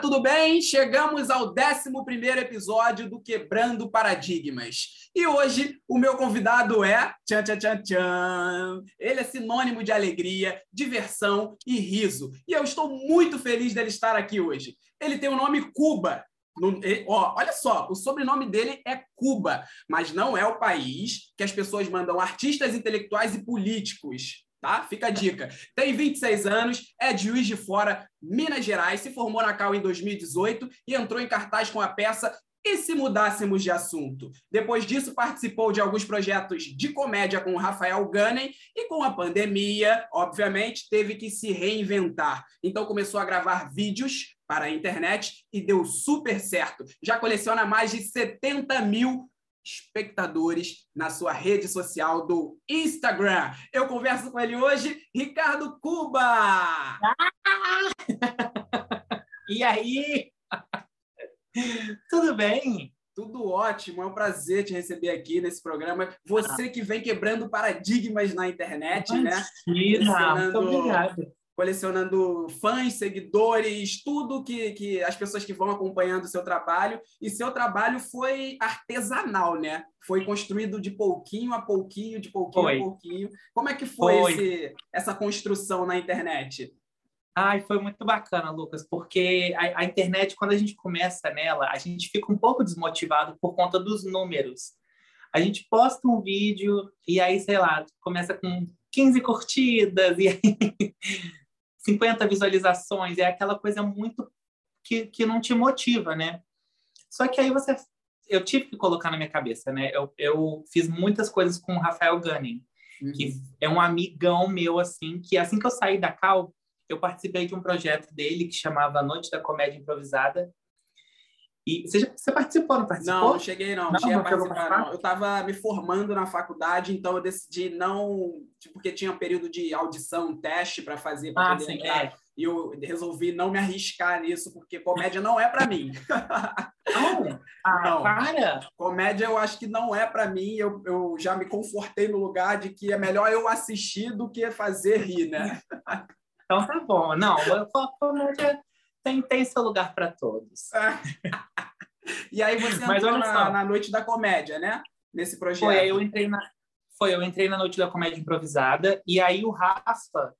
tudo bem? Chegamos ao 11 episódio do Quebrando Paradigmas. E hoje o meu convidado é. Tchan, tchan, tchan, tchan. Ele é sinônimo de alegria, diversão e riso. E eu estou muito feliz dele estar aqui hoje. Ele tem o nome Cuba. No, ó, olha só, o sobrenome dele é Cuba, mas não é o país que as pessoas mandam artistas intelectuais e políticos tá? Fica a dica. Tem 26 anos, é de Juiz de Fora, Minas Gerais, se formou na Cal em 2018 e entrou em cartaz com a peça e se mudássemos de assunto? Depois disso, participou de alguns projetos de comédia com Rafael Gunning e com a pandemia, obviamente, teve que se reinventar. Então começou a gravar vídeos para a internet e deu super certo. Já coleciona mais de 70 mil espectadores na sua rede social do Instagram. Eu converso com ele hoje, Ricardo Cuba. Ah! e aí? Tudo bem? Tudo ótimo, é um prazer te receber aqui nesse programa. Você ah. que vem quebrando paradigmas na internet, Imagina, né? Muito obrigado colecionando fãs, seguidores, tudo que, que as pessoas que vão acompanhando o seu trabalho. E seu trabalho foi artesanal, né? Foi construído de pouquinho a pouquinho, de pouquinho foi. a pouquinho. Como é que foi, foi. Esse, essa construção na internet? Ai, foi muito bacana, Lucas, porque a, a, internet, quando a gente começa nela, a gente fica um pouco desmotivado por conta dos números. A gente posta um vídeo e aí, sei lá, começa com 15 curtidas e aí 50 visualizações, é aquela coisa muito que, que não te motiva, né? Só que aí você. Eu tive que colocar na minha cabeça, né? Eu, eu fiz muitas coisas com o Rafael Gunning, uhum. que é um amigão meu, assim, que assim que eu saí da Cal, eu participei de um projeto dele que chamava Noite da Comédia Improvisada, e você, já, você participou, não participou? Não, não cheguei não. não, cheguei não participar, não. Eu estava me formando na faculdade, então eu decidi não... Tipo, porque tinha um período de audição, teste para fazer, para ah, poder sim, entrar. É. E eu resolvi não me arriscar nisso, porque comédia não é para mim. Não? Ah, não. para! Comédia eu acho que não é para mim. Eu, eu já me confortei no lugar de que é melhor eu assistir do que fazer rir, né? Então tá bom. Não, comédia tem, tem seu lugar para todos. e aí você Mas entrou na, na, Noite da Comédia, né? Nesse projeto. Foi, eu entrei na, foi, eu entrei na Noite da Comédia Improvisada, e aí o Rafa,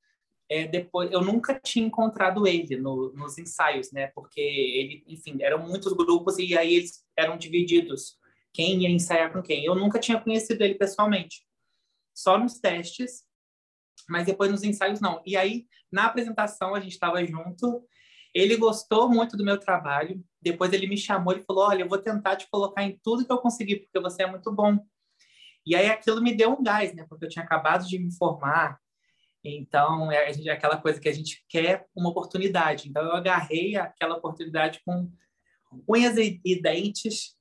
é, depois, eu nunca tinha encontrado ele no, nos ensaios, né? Porque ele, enfim, eram muitos grupos e aí eles eram divididos. Quem ia ensaiar com quem? Eu nunca tinha conhecido ele pessoalmente. Só nos testes, mas depois nos ensaios não. E aí, na apresentação, a gente estava junto ele gostou muito do meu trabalho. Depois ele me chamou e falou: Olha, eu vou tentar te colocar em tudo que eu conseguir, porque você é muito bom. E aí aquilo me deu um gás, né? Porque eu tinha acabado de me formar. Então, é, é aquela coisa que a gente quer uma oportunidade. Então, eu agarrei aquela oportunidade com unhas e, e dentes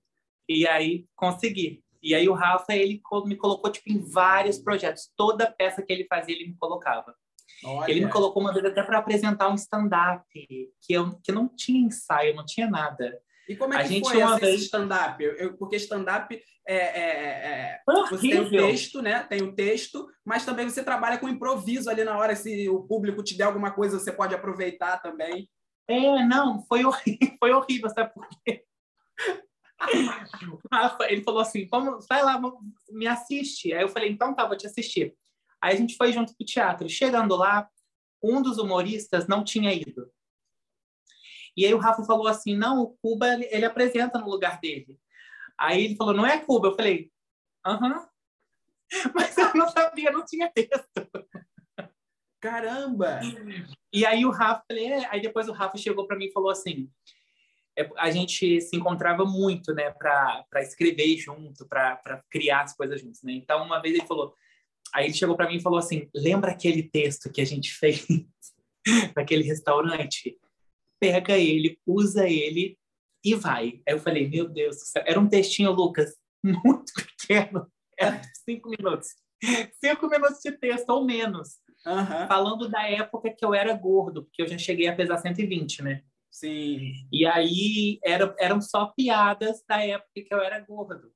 e aí consegui. E aí o Rafa, ele me colocou tipo, em vários projetos. Toda peça que ele fazia, ele me colocava. Olha. Ele me colocou uma vez até para apresentar um stand-up, que, eu, que não tinha ensaio, não tinha nada. E como é que a gente foi uma vez... stand-up? Porque stand-up é, é, é... você tem o texto, né? Tem o texto, mas também você trabalha com improviso ali na hora. Se o público te der alguma coisa, você pode aproveitar também. É, não, foi horrível, foi horrível, sabe por quê? Ele falou assim: vamos, vai lá, me assiste. Aí eu falei: então tá, vou te assistir. Aí a gente foi junto para o teatro. Chegando lá, um dos humoristas não tinha ido. E aí o Rafa falou assim, não, o Cuba, ele, ele apresenta no lugar dele. Aí ele falou, não é Cuba? Eu falei, aham. Mas eu não sabia, não tinha texto. Caramba! E aí o Rafa, falei, é. aí depois o Rafa chegou para mim e falou assim, é, a gente se encontrava muito, né, para escrever junto, para criar as coisas juntos, né? Então uma vez ele falou, Aí ele chegou para mim e falou assim: lembra aquele texto que a gente fez naquele restaurante? Pega ele, usa ele e vai. Aí eu falei: meu Deus do céu. Era um textinho, Lucas, muito pequeno. Era cinco minutos. Cinco minutos de texto ou menos. Uhum. Falando da época que eu era gordo, porque eu já cheguei a pesar 120, né? Sim. E aí era, eram só piadas da época que eu era gordo.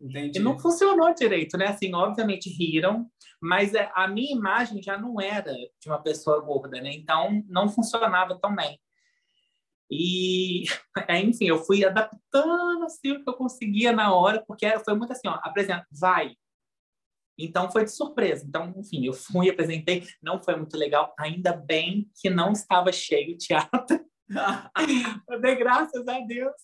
Entendi. E não funcionou direito, né? Assim, obviamente riram, mas é, a minha imagem já não era de uma pessoa gorda, né? Então não funcionava tão bem. E, enfim, eu fui adaptando assim o que eu conseguia na hora, porque foi muito assim, ó, apresenta, vai. Então foi de surpresa. Então, enfim, eu fui, apresentei, não foi muito legal, ainda bem que não estava cheio o teatro. eu dei graças a Deus,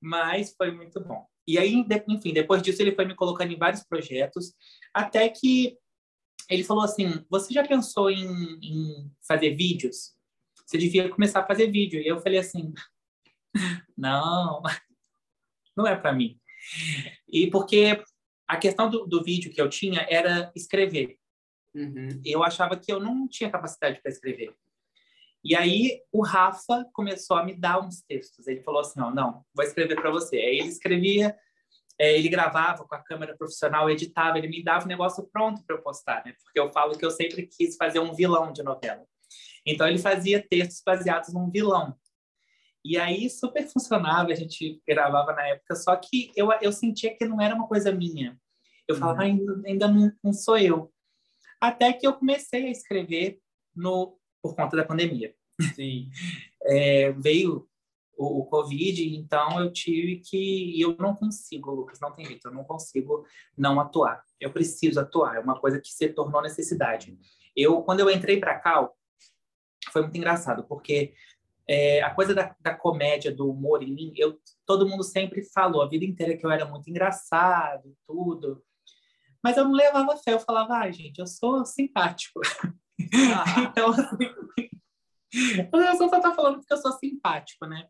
mas foi muito bom. E aí, enfim, depois disso ele foi me colocando em vários projetos, até que ele falou assim: Você já pensou em, em fazer vídeos? Você devia começar a fazer vídeo. E eu falei assim: Não, não é para mim. E porque a questão do, do, vídeo que eu tinha era escrever. Uhum. Eu achava que eu não tinha capacidade para escrever. E aí o Rafa começou a me dar uns textos. Ele falou assim: ó, não, vou escrever para você. Aí ele escrevia, é, ele gravava com a câmera profissional, editava, ele me dava o negócio pronto para eu postar, né? Porque eu falo que eu sempre quis fazer um vilão de novela. Então ele fazia textos baseados num vilão. E aí super funcionava, a gente gravava na época, só que eu, eu sentia que não era uma coisa minha. Eu falava, uhum. ainda, ainda não, não sou eu. Até que eu comecei a escrever no por conta da pandemia. Sim. É, veio o, o, Covid, então eu tive que. E eu não consigo, Lucas, não tem jeito, eu não consigo não atuar. Eu preciso atuar, é uma coisa que se tornou necessidade. Eu, quando eu entrei para cá, foi muito engraçado, porque é, a coisa da, da, comédia, do humor em mim, eu, todo mundo sempre falou a vida inteira que eu era muito engraçado tudo. Mas eu não levava fé, eu falava, ai, ah, gente, eu sou simpático. então, assim, a pessoa só tá falando porque eu sou simpático, né?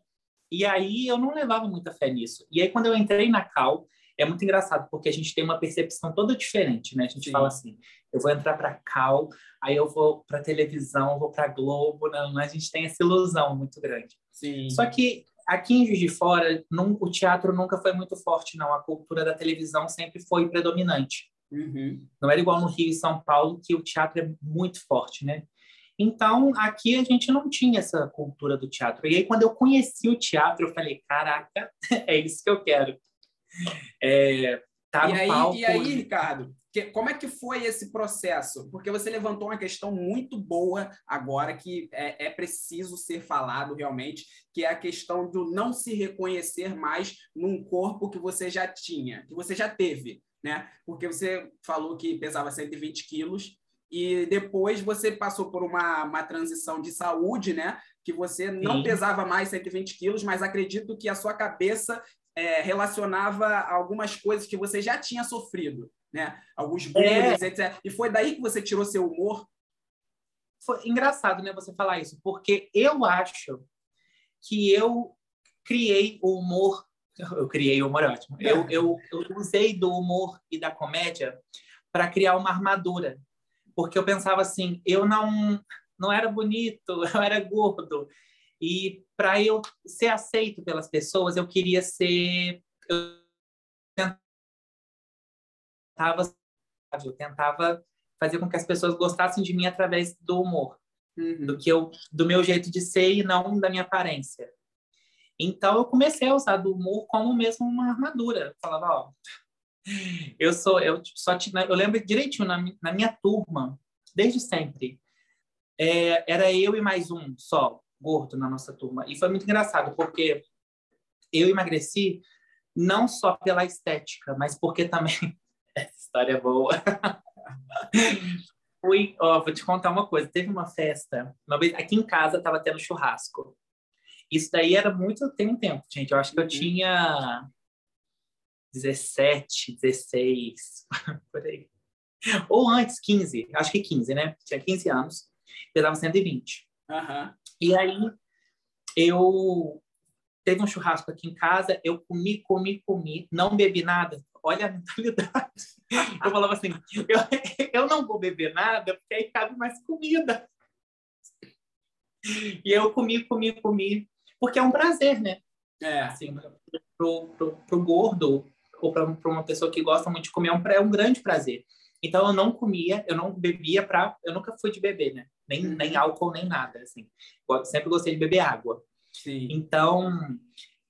E aí eu não levava muita fé nisso. E aí quando eu entrei na Cal, é muito engraçado, porque a gente tem uma percepção toda diferente, né? A gente Sim. fala assim, eu vou entrar para Cal, aí eu vou para televisão, vou para Globo, não, a gente tem essa ilusão muito grande. Sim. Só que aqui em Juiz de Fora, não, o teatro nunca foi muito forte, não. A cultura da televisão sempre foi predominante. Uhum. Não era igual no Rio e São Paulo, que o teatro é muito forte, né? Então, aqui a gente não tinha essa cultura do teatro. E aí, quando eu conheci o teatro, eu falei, caraca, é isso que eu quero. É, tá e, aí, palco... e aí, Ricardo, que, como é que foi esse processo? Porque você levantou uma questão muito boa agora, que é, é preciso ser falado realmente, que é a questão do não se reconhecer mais num corpo que você já tinha, que você já teve né? Porque você falou que pesava 120 quilos e depois você passou por uma, uma transição de saúde, né? Que você não Sim. pesava mais 120 quilos, mas acredito que a sua cabeça é, relacionava algumas coisas que você já tinha sofrido, né? Alguns bullying, é. etc. E foi daí que você tirou seu humor? Foi engraçado, né? Você falar isso, porque eu acho que eu criei o humor eu criei o humor ótimo. Eu, eu, eu usei do humor e da comédia para criar uma armadura, porque eu pensava assim, eu não não era bonito, eu era gordo e para eu ser aceito pelas pessoas, eu queria ser eu tentava eu tentava fazer com que as pessoas gostassem de mim através do humor, uhum. do que eu do meu jeito de ser e não da minha aparência. Então eu comecei a usar do humor como mesmo uma armadura. Eu falava, ó, eu sou, eu só tinha, eu lembro direitinho na, na minha turma, desde sempre, é, era eu e mais um só gordo na nossa turma. E foi muito engraçado porque eu emagreci não só pela estética, mas porque também essa história é boa. Fui, ó, vou te contar uma coisa. Teve uma festa, uma vez aqui em casa estava tendo churrasco. Isso daí era muito, tem um tempo, gente. Eu acho que eu uhum. tinha 17, 16, por aí. Ou antes, 15, acho que 15, né? Tinha 15 anos, pesava 120. Uhum. E aí, eu teve um churrasco aqui em casa, eu comi, comi, comi, não bebi nada. Olha a mentalidade. Eu falava assim, eu, eu não vou beber nada, porque aí cabe mais comida. E eu comi, comi, comi porque é um prazer, né? É. Assim, pro, pro, pro gordo ou para uma pessoa que gosta muito de comer, é um, é um grande prazer. Então, eu não comia, eu não bebia para... Eu nunca fui de beber, né? Nem, uhum. nem álcool, nem nada, assim. Eu sempre gostei de beber água. Sim. Então,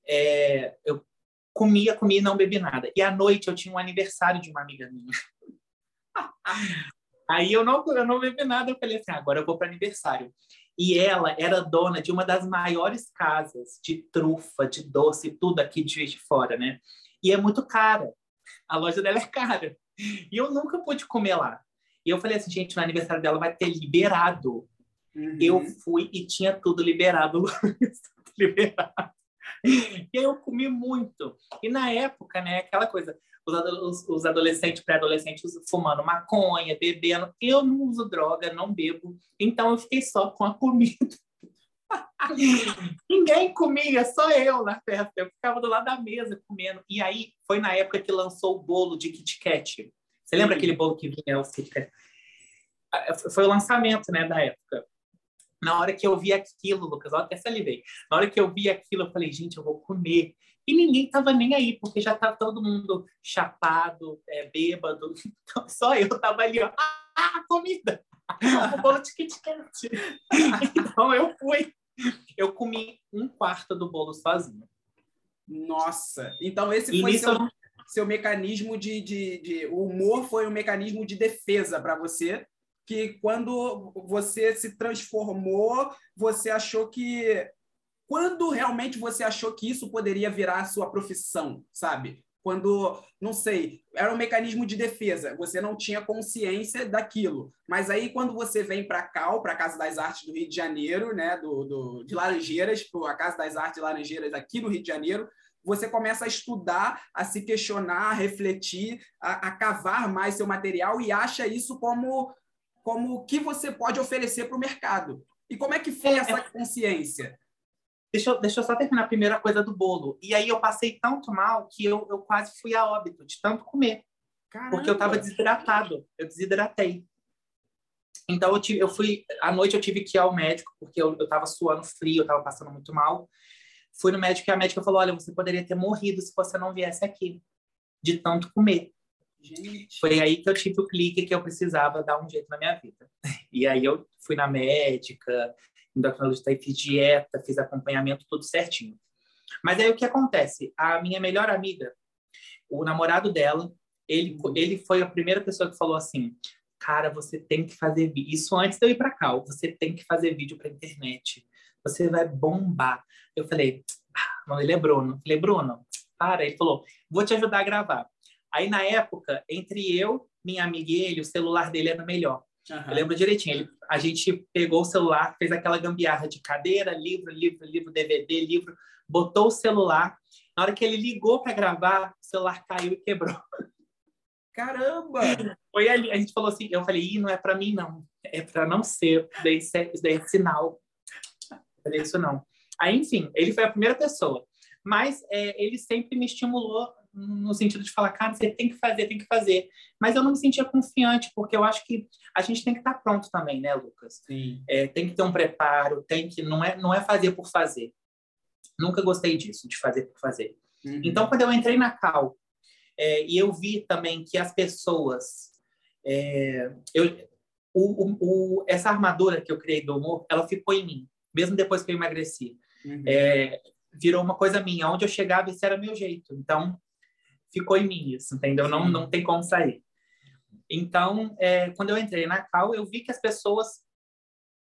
é, eu comia, comia e não bebi nada. E à noite eu tinha um aniversário de uma amiga minha. Aí eu não, eu não bebi nada, eu falei assim, ah, agora eu vou para aniversário. E ela era dona de uma das maiores casas de trufa, de doce, tudo aqui de Juiz de Fora, né? E é muito cara. A loja dela é cara. E eu nunca pude comer lá. E eu falei assim, gente, no aniversário dela vai ter liberado. Uhum. Eu fui e tinha tudo liberado. liberado. E eu comi muito. E na época, né, aquela coisa, os, os adolescentes, pré-adolescentes fumando maconha, bebendo. Eu não uso droga, não bebo. Então eu fiquei só com a comida. Ninguém comia, só eu na festa. Eu ficava do lado da mesa comendo. E aí foi na época que lançou o bolo de Kit Kat. Você lembra aquele bolo que vinha o Kit Kat? Ah, foi o lançamento, né, da época. Na hora que eu vi aquilo, Lucas, eu até salivei. Na hora que eu vi aquilo, eu falei, gente, eu vou comer. E ninguém tava nem aí, porque já tá todo mundo chapado, é, bêbado. Então, só eu tava ali, ó, ah, comida! o bolo de Kit Kat. então eu fui. Eu comi um quarto do bolo sozinho. Nossa! Então esse foi seu, não... seu mecanismo de, de, de... O humor foi um mecanismo de defesa para você, que quando você se transformou, você achou que quando realmente você achou que isso poderia virar a sua profissão, sabe? Quando, não sei, era um mecanismo de defesa, você não tinha consciência daquilo. Mas aí, quando você vem para cá, para a Casa das Artes do Rio de Janeiro, né, do, do, de Laranjeiras, para a Casa das Artes de Laranjeiras aqui no Rio de Janeiro, você começa a estudar, a se questionar, a refletir, a, a cavar mais seu material e acha isso como como o que você pode oferecer para o mercado. E como é que foi é, essa é. consciência? Deixa eu, deixa eu só terminar a primeira coisa do bolo. E aí eu passei tanto mal que eu, eu quase fui a óbito de tanto comer. Caramba. Porque eu estava desidratado. Eu desidratei. Então eu, tive, eu fui. À noite eu tive que ir ao médico, porque eu estava suando frio, eu estava passando muito mal. Fui no médico e a médica falou: Olha, você poderia ter morrido se você não viesse aqui, de tanto comer. Gente. Foi aí que eu tive o clique que eu precisava dar um jeito na minha vida. E aí eu fui na médica, endocrinologista e fiz dieta, fiz acompanhamento, tudo certinho. Mas aí o que acontece? A minha melhor amiga, o namorado dela, ele, uhum. ele foi a primeira pessoa que falou assim: cara, você tem que fazer vídeo. Isso antes de eu ir para cá, você tem que fazer vídeo para internet. Você vai bombar. Eu falei, ah, não, ele é Bruno. Eu falei, Bruno, para. Ele falou, vou te ajudar a gravar. Aí, na época, entre eu, minha amiga e ele, o celular dele era melhor. Uhum. Eu lembro direitinho. Ele, a gente pegou o celular, fez aquela gambiarra de cadeira, livro, livro, livro, DVD, livro, botou o celular. Na hora que ele ligou para gravar, o celular caiu e quebrou. Caramba! Foi ali, a gente falou assim, eu falei, Ih, não é para mim não, é para não ser, isso daí, isso daí é sinal. Eu falei isso não. Aí, enfim, ele foi a primeira pessoa, mas é, ele sempre me estimulou no sentido de falar, cara, você tem que fazer, tem que fazer. Mas eu não me sentia confiante, porque eu acho que a gente tem que estar pronto também, né, Lucas? Sim. É, tem que ter um preparo, tem que não é não é fazer por fazer. Nunca gostei disso, de fazer por fazer. Uhum. Então, quando eu entrei na Cal é, e eu vi também que as pessoas, é, eu, o, o, o, essa armadura que eu criei do humor, ela ficou em mim, mesmo depois que eu emagreci. Uhum. É, virou uma coisa minha. Onde eu chegava, esse era meu jeito. Então, ficou em mim isso, entendeu? Não, não tem como sair. Então, é, quando eu entrei na Cal, eu vi que as pessoas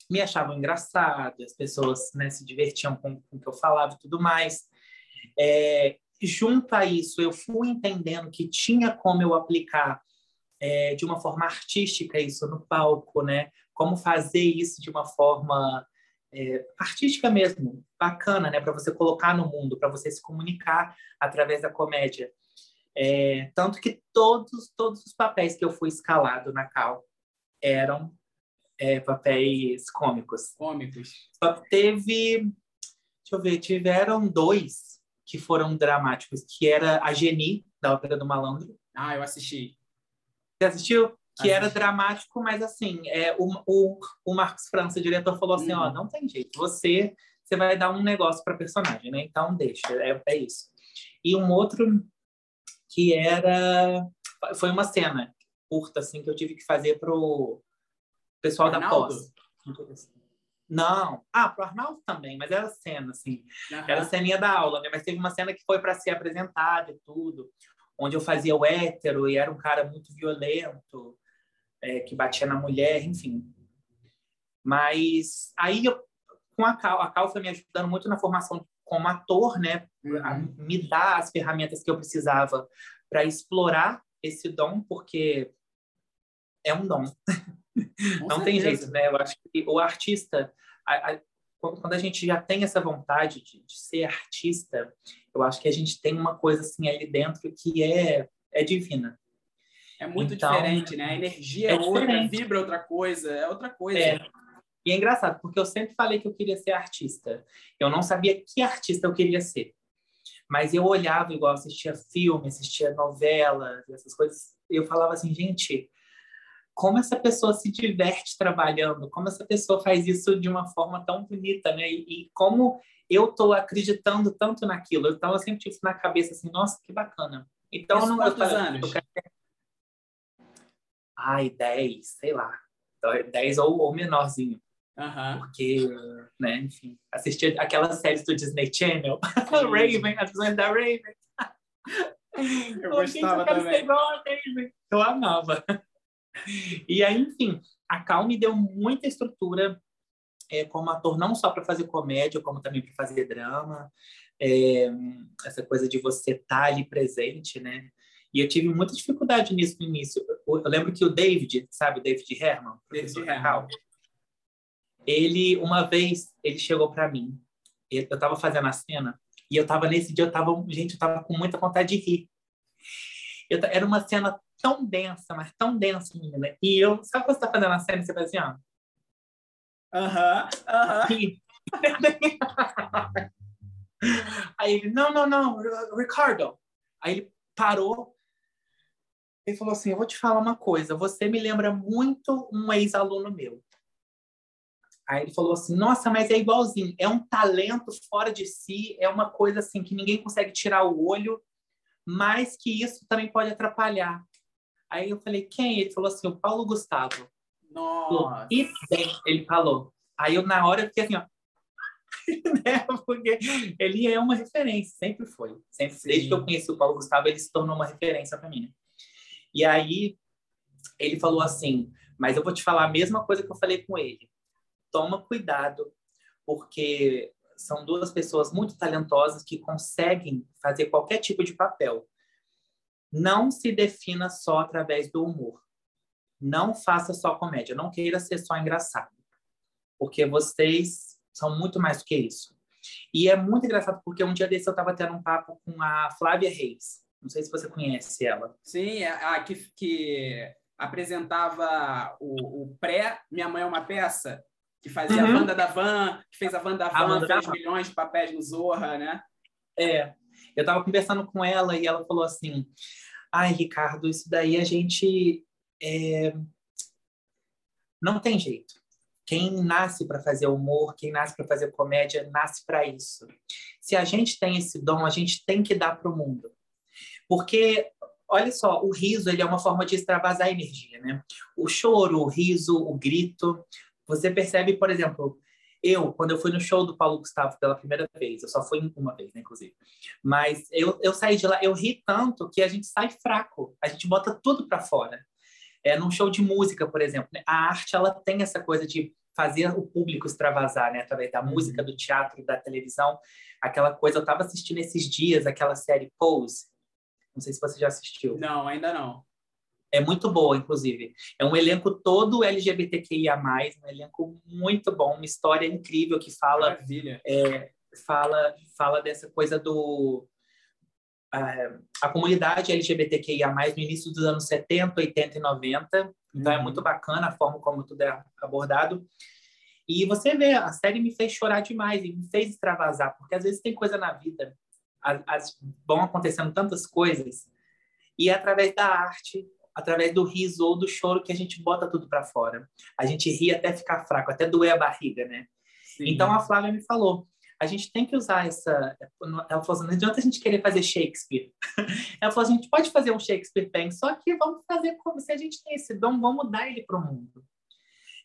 me achavam engraçado, as pessoas né, se divertiam com, com o que eu falava e tudo mais. É, junto a isso, eu fui entendendo que tinha como eu aplicar é, de uma forma artística isso no palco, né? Como fazer isso de uma forma é, artística mesmo, bacana, né? Para você colocar no mundo, para você se comunicar através da comédia. É, tanto que todos, todos os papéis que eu fui escalado na Cal eram é, papéis cômicos. Cômicos. Só teve, deixa eu ver, tiveram dois que foram dramáticos, que era a Geni, da Ópera do Malandro. Ah, eu assisti. Você assistiu? Que era dramático, mas assim, é, o, o, o Marcos França, o diretor, falou assim, uhum. ó, não tem jeito, você, você vai dar um negócio para personagem, né? Então deixa, é, é isso. E um outro que era foi uma cena curta assim que eu tive que fazer pro pessoal Arnaldo? da pós. Não, ah, pro Arnaldo também, mas era cena assim, uhum. era ceninha da aula, né? Mas teve uma cena que foi para ser apresentada e tudo, onde eu fazia o hétero e era um cara muito violento, é, que batia na mulher, enfim. Mas aí, eu, com a Cal, a Cal foi me ajudando muito na formação como ator, né? Uhum. Me dar as ferramentas que eu precisava para explorar esse dom, porque é um dom. Com Não certeza. tem jeito, né? Eu acho que o artista, a, a, quando a gente já tem essa vontade de, de, ser artista, eu acho que a gente tem uma coisa assim ali dentro que é, é divina. É muito então, diferente, né? A energia é, é outra, diferente. vibra outra coisa, é outra coisa. É. E é engraçado, porque eu sempre falei que eu queria ser artista. Eu não sabia que artista eu queria ser. Mas eu olhava igual, assistia filme, assistia novelas, essas coisas. Eu falava assim, gente, como essa pessoa se diverte trabalhando, como essa pessoa faz isso de uma forma tão bonita, né? E, e como eu estou acreditando tanto naquilo. Então, eu sempre tive na cabeça assim, nossa, que bacana. Então, isso não quantos eu, anos? Eu Ai, 10, sei lá. 10 ou, ou menorzinho. Uhum. Porque, né, enfim, assistia aquelas séries do Disney Channel, Raven, as visões da Raven. Eu gostava também. Eu amava. E aí, enfim, a Cal me deu muita estrutura é, como ator, não só para fazer comédia, como também para fazer drama. É, essa coisa de você estar tá ali presente, né? E eu tive muita dificuldade nisso no início. Eu, eu lembro que o David, sabe, o David Herman, David Herman. Ele, uma vez, ele chegou para mim. Eu estava fazendo a cena e eu estava nesse dia, eu estava, gente, eu estava com muita vontade de rir. Eu, era uma cena tão densa, mas tão densa, menina. E eu, sabe quando você tá fazendo a cena e você faz assim, ó? Aham, aham. Aí ele, não, não, não, Ricardo. Aí ele parou ele falou assim, eu vou te falar uma coisa, você me lembra muito um ex-aluno meu. Aí ele falou assim, nossa, mas é igualzinho, é um talento fora de si, é uma coisa assim que ninguém consegue tirar o olho, mas que isso também pode atrapalhar. Aí eu falei, quem? Ele falou assim, o Paulo Gustavo. Nossa. E bem, ele falou. Aí eu, na hora, eu fiquei assim, ó. né? Porque ele é uma referência, sempre foi. Sempre, desde que eu conheci o Paulo Gustavo, ele se tornou uma referência para mim. E aí ele falou assim: Mas eu vou te falar a mesma coisa que eu falei com ele. Toma cuidado, porque são duas pessoas muito talentosas que conseguem fazer qualquer tipo de papel não se defina só através do humor. Não faça só comédia, não queira ser só engraçado. Porque vocês são muito mais do que isso. E é muito engraçado porque um dia desse eu estava tendo um papo com a Flávia Reis. Não sei se você conhece ela. Sim, a que, que apresentava o, o, pré Minha Mãe é uma Peça, que fazia uhum. a Wanda da Van, que fez a Wanda da Van, fez milhões de papéis no Zorra, né? É. Eu estava conversando com ela e ela falou assim: ai, Ricardo, isso daí a gente é... não tem jeito. Quem nasce para fazer humor, quem nasce para fazer comédia, nasce para isso. Se a gente tem esse dom, a gente tem que dar para o mundo. Porque, olha só, o riso ele é uma forma de extravasar energia, né? O choro, o riso, o grito. Você percebe, por exemplo, eu, quando eu fui no show do Paulo Gustavo pela primeira vez, eu só fui uma vez, né, inclusive, mas eu, eu saí de lá, eu ri tanto que a gente sai fraco, a gente bota tudo para fora. É, num show de música, por exemplo, né, a arte ela tem essa coisa de fazer o público extravasar, né, através da música, uhum. do teatro, da televisão, aquela coisa. Eu estava assistindo esses dias aquela série Pose, não sei se você já assistiu. Não, ainda não. É muito boa, inclusive. É um elenco todo LGBTQIA+, um elenco muito bom, uma história incrível que fala... Maravilha. É, fala, fala dessa coisa do... A, a comunidade LGBTQIA+, no início dos anos 70, 80 e 90. Então, é uhum. é muito bacana a forma como tudo é abordado. E você vê, a série me fez chorar demais e me fez extravasar, porque às vezes tem coisa na vida, as, as, vão acontecendo tantas coisas, e é através da arte, através do riso ou do choro que a gente bota tudo para fora. A gente ri até ficar fraco, até doer a barriga, né? Sim. Então a Flávia me falou, a gente tem que usar essa. Ela falou assim: não adianta a gente querer fazer Shakespeare. Ela falou assim: a gente pode fazer um Shakespeare bem, só que vamos fazer como se a gente tem esse dom, vamos dar ele para o mundo.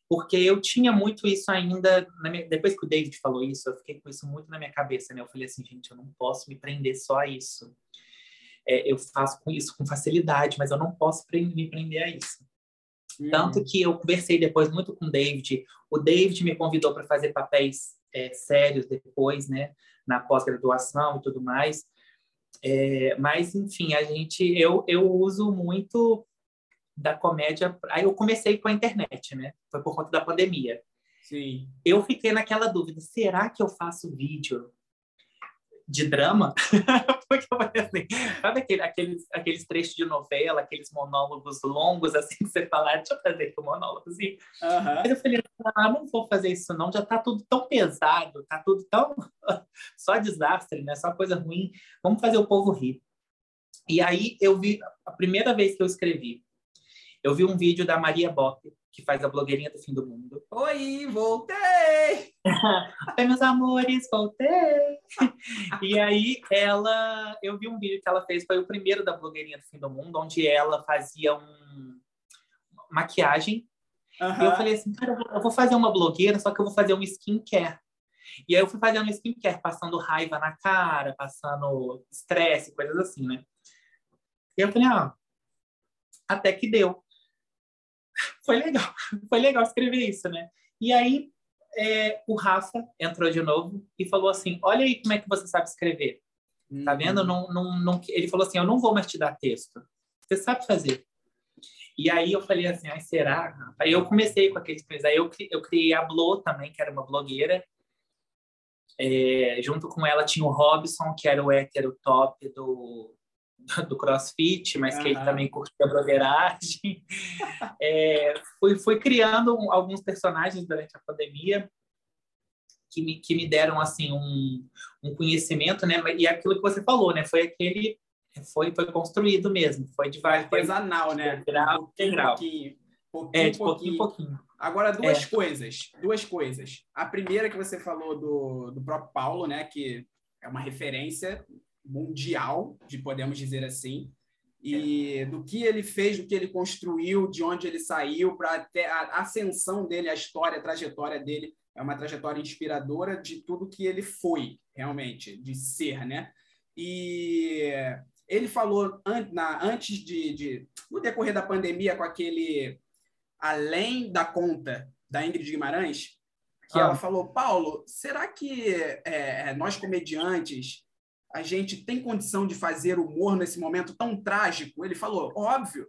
Porque eu tinha muito isso ainda. Minha... depois que o David falou isso, eu fiquei com isso muito na minha cabeça, né? Eu falei assim: gente, eu não posso me prender só a isso é, eu faço com isso com facilidade, mas eu não posso me prender a isso. Uhum. Tanto que eu conversei depois muito com o David. O David me convidou para fazer papéis é, sérios depois, né? Na pós-graduação e tudo mais. É, mas, enfim, a gente, eu, eu uso muito da comédia. Aí eu comecei com a internet, né? Foi por conta da pandemia. Sim. Eu fiquei naquela dúvida: será que eu faço vídeo de drama, porque eu falei assim, sabe aquele, aqueles, aqueles trechos de novela, aqueles monólogos longos, assim, que você fala, deixa eu fazer aqui um monólogo, assim. Uhum. Eu falei, ah, não vou fazer isso não, já tá tudo tão pesado, tá tudo tão... só desastre, né? Só coisa ruim. Vamos fazer o povo rir. E aí eu vi, a primeira vez que eu escrevi, eu vi um vídeo da Maria Bock, que faz a blogueirinha do fim do mundo. Oi, voltei! Oi, meus amores, voltei! e aí, ela, eu vi um vídeo que ela fez, foi o primeiro da blogueirinha do fim do mundo, onde ela fazia um maquiagem. Uhum. E eu falei assim, cara, eu vou fazer uma blogueira, só que eu vou fazer um skincare. E aí eu fui fazendo skincare, passando raiva na cara, passando estresse, coisas assim, né? E eu falei, ah, até que deu foi legal, foi legal escrever isso, né? E aí é, o Rafa entrou de novo e falou assim: Olha aí como é que você sabe escrever. Tá vendo? Uhum. Não, não, não, ele falou assim: Eu não vou mais te dar texto. Você sabe fazer. E aí eu falei assim: Ai, será? Aí eu comecei com aqueles coisas. Aí eu, eu criei a Blo também, que era uma blogueira. É, junto com ela tinha o Robson, que era o hétero top do, do CrossFit, mas uhum. que ele também curtia a blogueiragem. é, fui, fui criando alguns personagens durante a pandemia que me, que me deram assim um, um conhecimento, né? E aquilo que você falou, né? Foi aquele foi foi construído mesmo, foi de vários artesanal, né? Grau, pouquinho, pouquinho, pouquinho, é, de pouquinho, pouquinho. pouquinho. Agora duas é. coisas, duas coisas. A primeira que você falou do, do próprio Paulo, né? Que é uma referência mundial, de podemos dizer assim, e do que ele fez, do que ele construiu, de onde ele saiu, para até a ascensão dele, a história, a trajetória dele é uma trajetória inspiradora de tudo que ele foi, realmente, de ser, né? E ele falou antes de, de, no decorrer da pandemia, com aquele além da conta da Ingrid Guimarães, que ah. ela falou, Paulo, será que é, nós comediantes a gente tem condição de fazer humor nesse momento tão trágico? Ele falou, óbvio,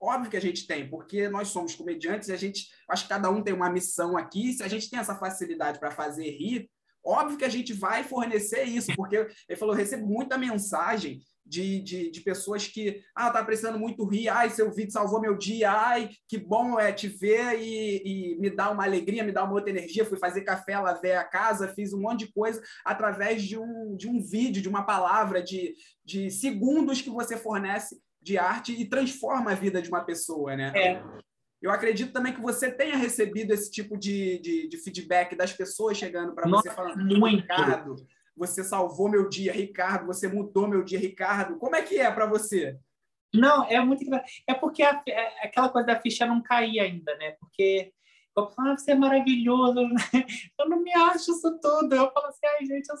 óbvio que a gente tem, porque nós somos comediantes e a gente, acho que cada um tem uma missão aqui, se a gente tem essa facilidade para fazer rir, óbvio que a gente vai fornecer isso, porque ele falou, eu recebo muita mensagem de, de, de, pessoas que, ah, tá precisando muito rir, ai, seu vídeo salvou meu dia, ai, que bom é te ver e, e me dá uma alegria, me dá uma outra energia. Fui fazer café, lavei a casa, fiz um monte de coisa através de um, de um vídeo, de uma palavra, de, de segundos que você fornece de arte e transforma a vida de uma pessoa, né? É. Eu acredito também que você tenha recebido esse tipo de, de, de feedback das pessoas chegando para você falando. Ricardo, você salvou meu dia, Ricardo, você mudou meu dia, Ricardo. Como é que é para você? Não, é muito É porque a, é, aquela coisa da ficha não caía ainda, né? Porque eu falo, ah, você é maravilhoso, né? eu não me acho isso tudo. Eu falo assim, ai, gente, eu...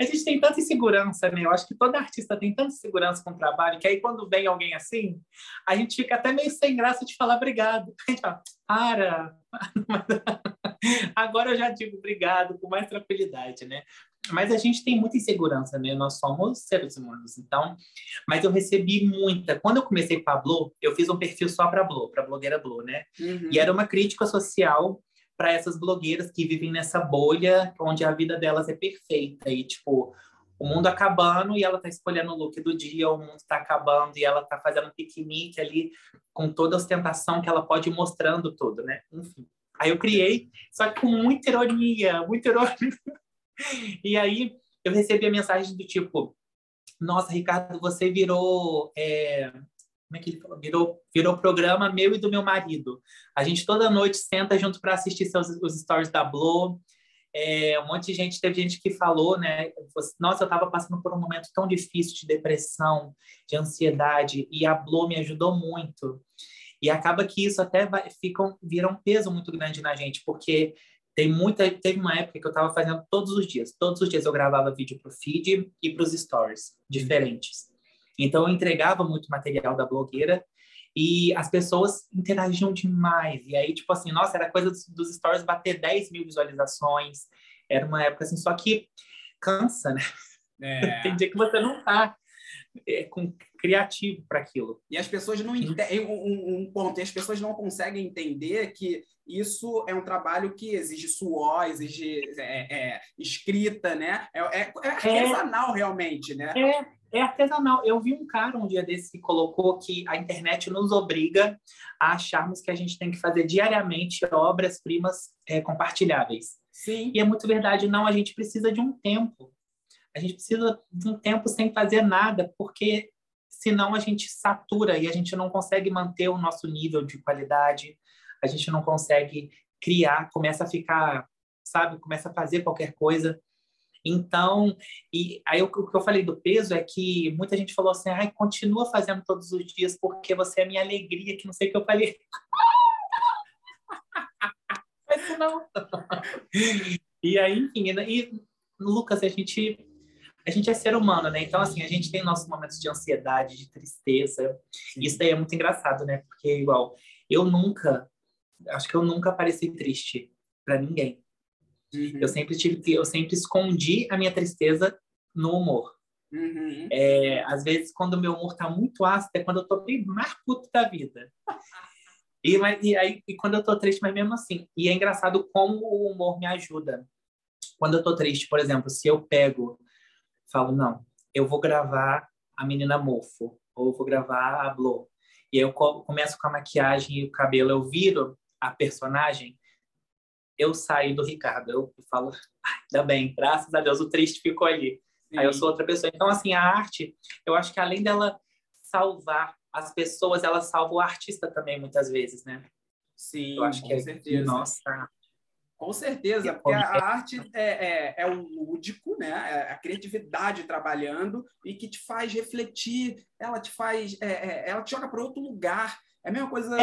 a gente tem tanta insegurança, né? Eu acho que toda artista tem tanta segurança com o trabalho, que aí quando vem alguém assim, a gente fica até meio sem graça de falar obrigado. A gente fala, para. Agora eu já digo obrigado com mais tranquilidade, né? Mas a gente tem muita insegurança, né? Nós somos seres humanos, então. Mas eu recebi muita. Quando eu comecei com a Blo, eu fiz um perfil só para Blo, para blogueira Blo, né? Uhum. E era uma crítica social para essas blogueiras que vivem nessa bolha onde a vida delas é perfeita e tipo o mundo acabando e ela tá escolhendo o look do dia, o mundo está acabando e ela tá fazendo um piquenique ali com toda a ostentação que ela pode ir mostrando tudo, né? Enfim. Aí eu criei, só que com muita ironia, muita ironia. E aí eu recebi a mensagem do tipo: Nossa, Ricardo, você virou. É... Como é que ele falou? Virou, virou programa meu e do meu marido. A gente toda noite senta junto para assistir seus, os stories da Blow. É, um monte de gente, teve gente que falou, né? Nossa, eu estava passando por um momento tão difícil de depressão, de ansiedade, e a Blow me ajudou muito. E acaba que isso até vai, fica, vira um peso muito grande na gente, porque tem muita, teve uma época que eu estava fazendo todos os dias. Todos os dias eu gravava vídeo para o feed e para os stories diferentes. Então, eu entregava muito material da blogueira e as pessoas interagiam demais. E aí, tipo assim, nossa, era coisa dos, dos stories bater 10 mil visualizações. Era uma época assim, só que cansa, né? É. Tem dia que você não tá é, com criativo para aquilo. E as pessoas não entendem um, um ponto, e as pessoas não conseguem entender que isso é um trabalho que exige suor, exige é, é, escrita, né? É, é, é artesanal realmente, né? É, é artesanal. Eu vi um cara um dia desse que colocou que a internet nos obriga a acharmos que a gente tem que fazer diariamente obras-primas é, compartilháveis. Sim. E é muito verdade. Não, a gente precisa de um tempo. A gente precisa de um tempo sem fazer nada, porque senão a gente satura e a gente não consegue manter o nosso nível de qualidade, a gente não consegue criar, começa a ficar, sabe, começa a fazer qualquer coisa. Então, e aí o que eu falei do peso é que muita gente falou assim, ai, continua fazendo todos os dias porque você é minha alegria, que não sei o que eu falei. Mas não. e aí, enfim, e Lucas, a gente a gente é ser humano, né? Então, assim, a gente tem nossos momentos de ansiedade, de tristeza. Isso daí é muito engraçado, né? Porque, igual, eu nunca, acho que eu nunca pareci triste para ninguém. Uhum. Eu sempre tive que, eu sempre escondi a minha tristeza no humor. Uhum. É, às vezes, quando o meu humor tá muito ácido, é quando eu tô bem mais puto da vida. e, mas, e aí, e quando eu tô triste, mas mesmo assim. E é engraçado como o humor me ajuda. Quando eu tô triste, por exemplo, se eu pego falo, não, eu vou gravar a menina mofo, ou vou gravar a Blo. E aí eu começo com a maquiagem e o cabelo, eu viro a personagem, eu saio do Ricardo. Eu falo, ainda bem, graças a Deus, o triste ficou ali. Sim. Aí eu sou outra pessoa. Então, assim, a arte, eu acho que além dela salvar as pessoas, ela salva o artista também, muitas vezes, né? Sim, eu acho que é, certeza. Nossa, com certeza, porque a arte é, é, é, o lúdico, né? É a criatividade trabalhando e que te faz refletir, ela te faz, é, é ela te joga para outro lugar. É a mesma coisa.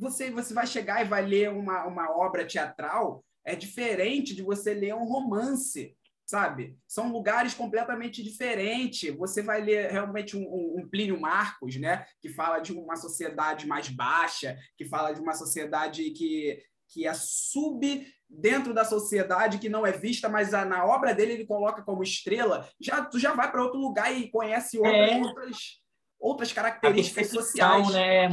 Você, você vai chegar e vai ler uma, uma obra teatral, é diferente de você ler um romance, sabe? São lugares completamente diferentes. Você vai ler realmente um, um, um Plínio Marcos, né? Que fala de uma sociedade mais baixa, que fala de uma sociedade que que é sub dentro da sociedade que não é vista, mas a, na obra dele ele coloca como estrela, já tu já vai para outro lugar e conhece outras, é. outras, outras características sociais. Né?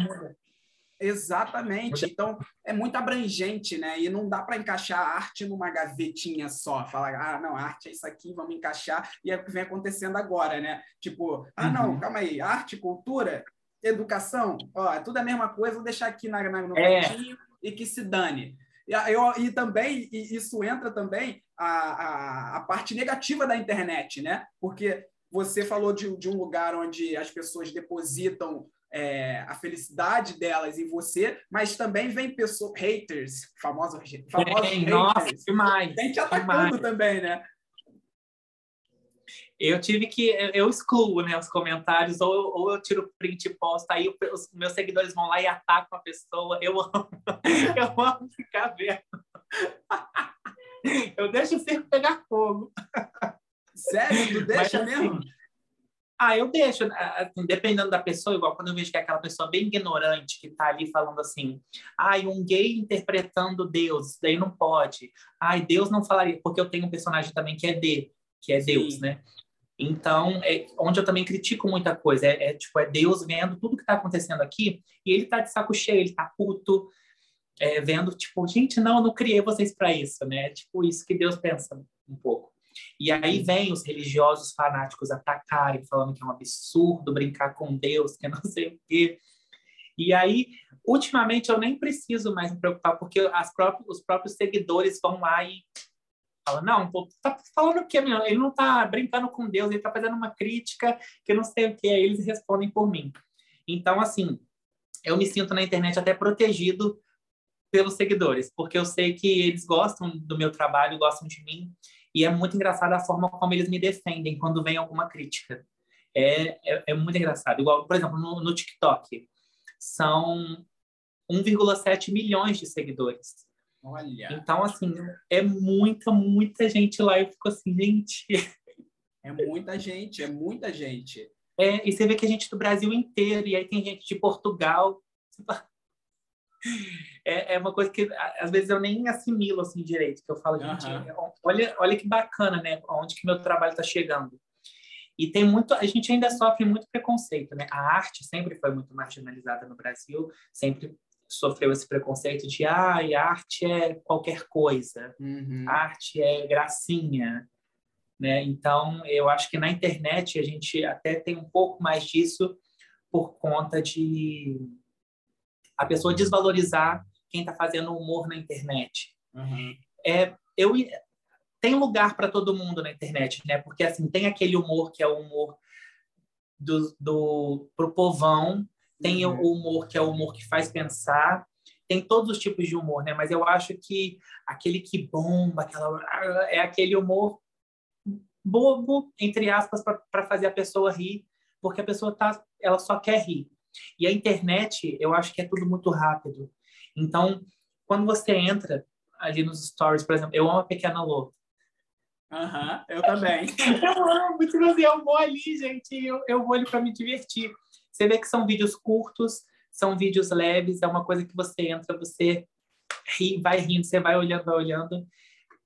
Exatamente. Então, é muito abrangente, né? E não dá para encaixar a arte numa gavetinha só. Falar, ah, não, arte é isso aqui, vamos encaixar. E é o que vem acontecendo agora, né? Tipo, ah, não, uhum. calma aí, arte, cultura, educação, ó, é tudo a mesma coisa, vou deixar aqui na, na, no é. cantinho e que se dane. E, eu, e também, e isso entra também a, a, a, parte negativa da internet, né? Porque você falou de, de um lugar onde as pessoas depositam é, a felicidade delas em você, mas também vem pessoas, haters, famosos, famosos haters. Nossa, demais. Tem te atacando demais. também, né? eu tive que eu excluo né, os comentários ou, ou eu tiro print e posto aí os meus seguidores vão lá e atacam a pessoa eu amo eu amo ficar vendo eu deixo o circo pegar fogo sério tu deixa Mas, mesmo assim, ah, eu deixo, assim, dependendo da pessoa, igual quando eu vejo que é aquela pessoa bem ignorante que tá ali falando assim, ai, um gay interpretando Deus, isso daí não pode. Ai, Deus não falaria, porque eu tenho um personagem também que é D, que é Sim. Deus, né? Então, é onde eu também critico muita coisa. É, é tipo, é Deus vendo tudo que está acontecendo aqui e ele está de saco cheio, ele está puto, é, vendo, tipo, gente, não, eu não criei vocês para isso, né? Tipo, isso que Deus pensa um pouco. E aí vem os religiosos fanáticos atacarem, falando que é um absurdo brincar com Deus, que não sei o quê. E aí, ultimamente, eu nem preciso mais me preocupar, porque as próprias, os próprios seguidores vão lá e fala, não, pô, tá falando o quê, meu? Ele não tá brincando com Deus, ele tá fazendo uma crítica que não sei o que, aí eles respondem por mim. Então, assim, eu me sinto na internet até protegido pelos seguidores, porque eu sei que eles gostam do meu trabalho, gostam de mim, e é muito engraçado a forma como eles me defendem quando vem alguma crítica. É, é, é muito engraçado. Igual, por exemplo, no, no TikTok, são 1,7 milhões de seguidores. Olha. Então, assim, é muita, muita gente lá. Eu fico assim, gente. É muita gente, é muita gente. É, e você vê que a gente do Brasil inteiro, e aí tem gente de Portugal. É, é uma coisa que às vezes eu nem assimilo assim direito, que eu falo, gente, uhum. olha, olha que bacana, né? Onde que meu trabalho está chegando. E tem muito, a gente ainda sofre muito preconceito, né? A arte sempre foi muito marginalizada no Brasil, sempre sofreu esse preconceito de ah, arte é qualquer coisa, uhum. arte é gracinha, né? Então, eu acho que na internet a gente até tem um pouco mais disso por conta de a pessoa desvalorizar quem está fazendo humor na internet. Uhum. É, eu tem lugar para todo mundo na internet, né? Porque assim tem aquele humor que é o humor do, do pro povão, tem uhum. o humor que é o humor que faz pensar, tem todos os tipos de humor, né? Mas eu acho que aquele que bomba, aquela é aquele humor bobo entre aspas para fazer a pessoa rir, porque a pessoa tá, ela só quer rir. E a internet, eu acho que é tudo muito rápido. Então, quando você entra ali nos stories, por exemplo, eu amo a Pequena Lô. Aham, uhum, eu também. eu amo, tipo assim, eu vou ali, gente, eu, eu vou ali para me divertir. Você vê que são vídeos curtos, são vídeos leves, é uma coisa que você entra, você ri, vai rindo, você vai olhando, vai olhando.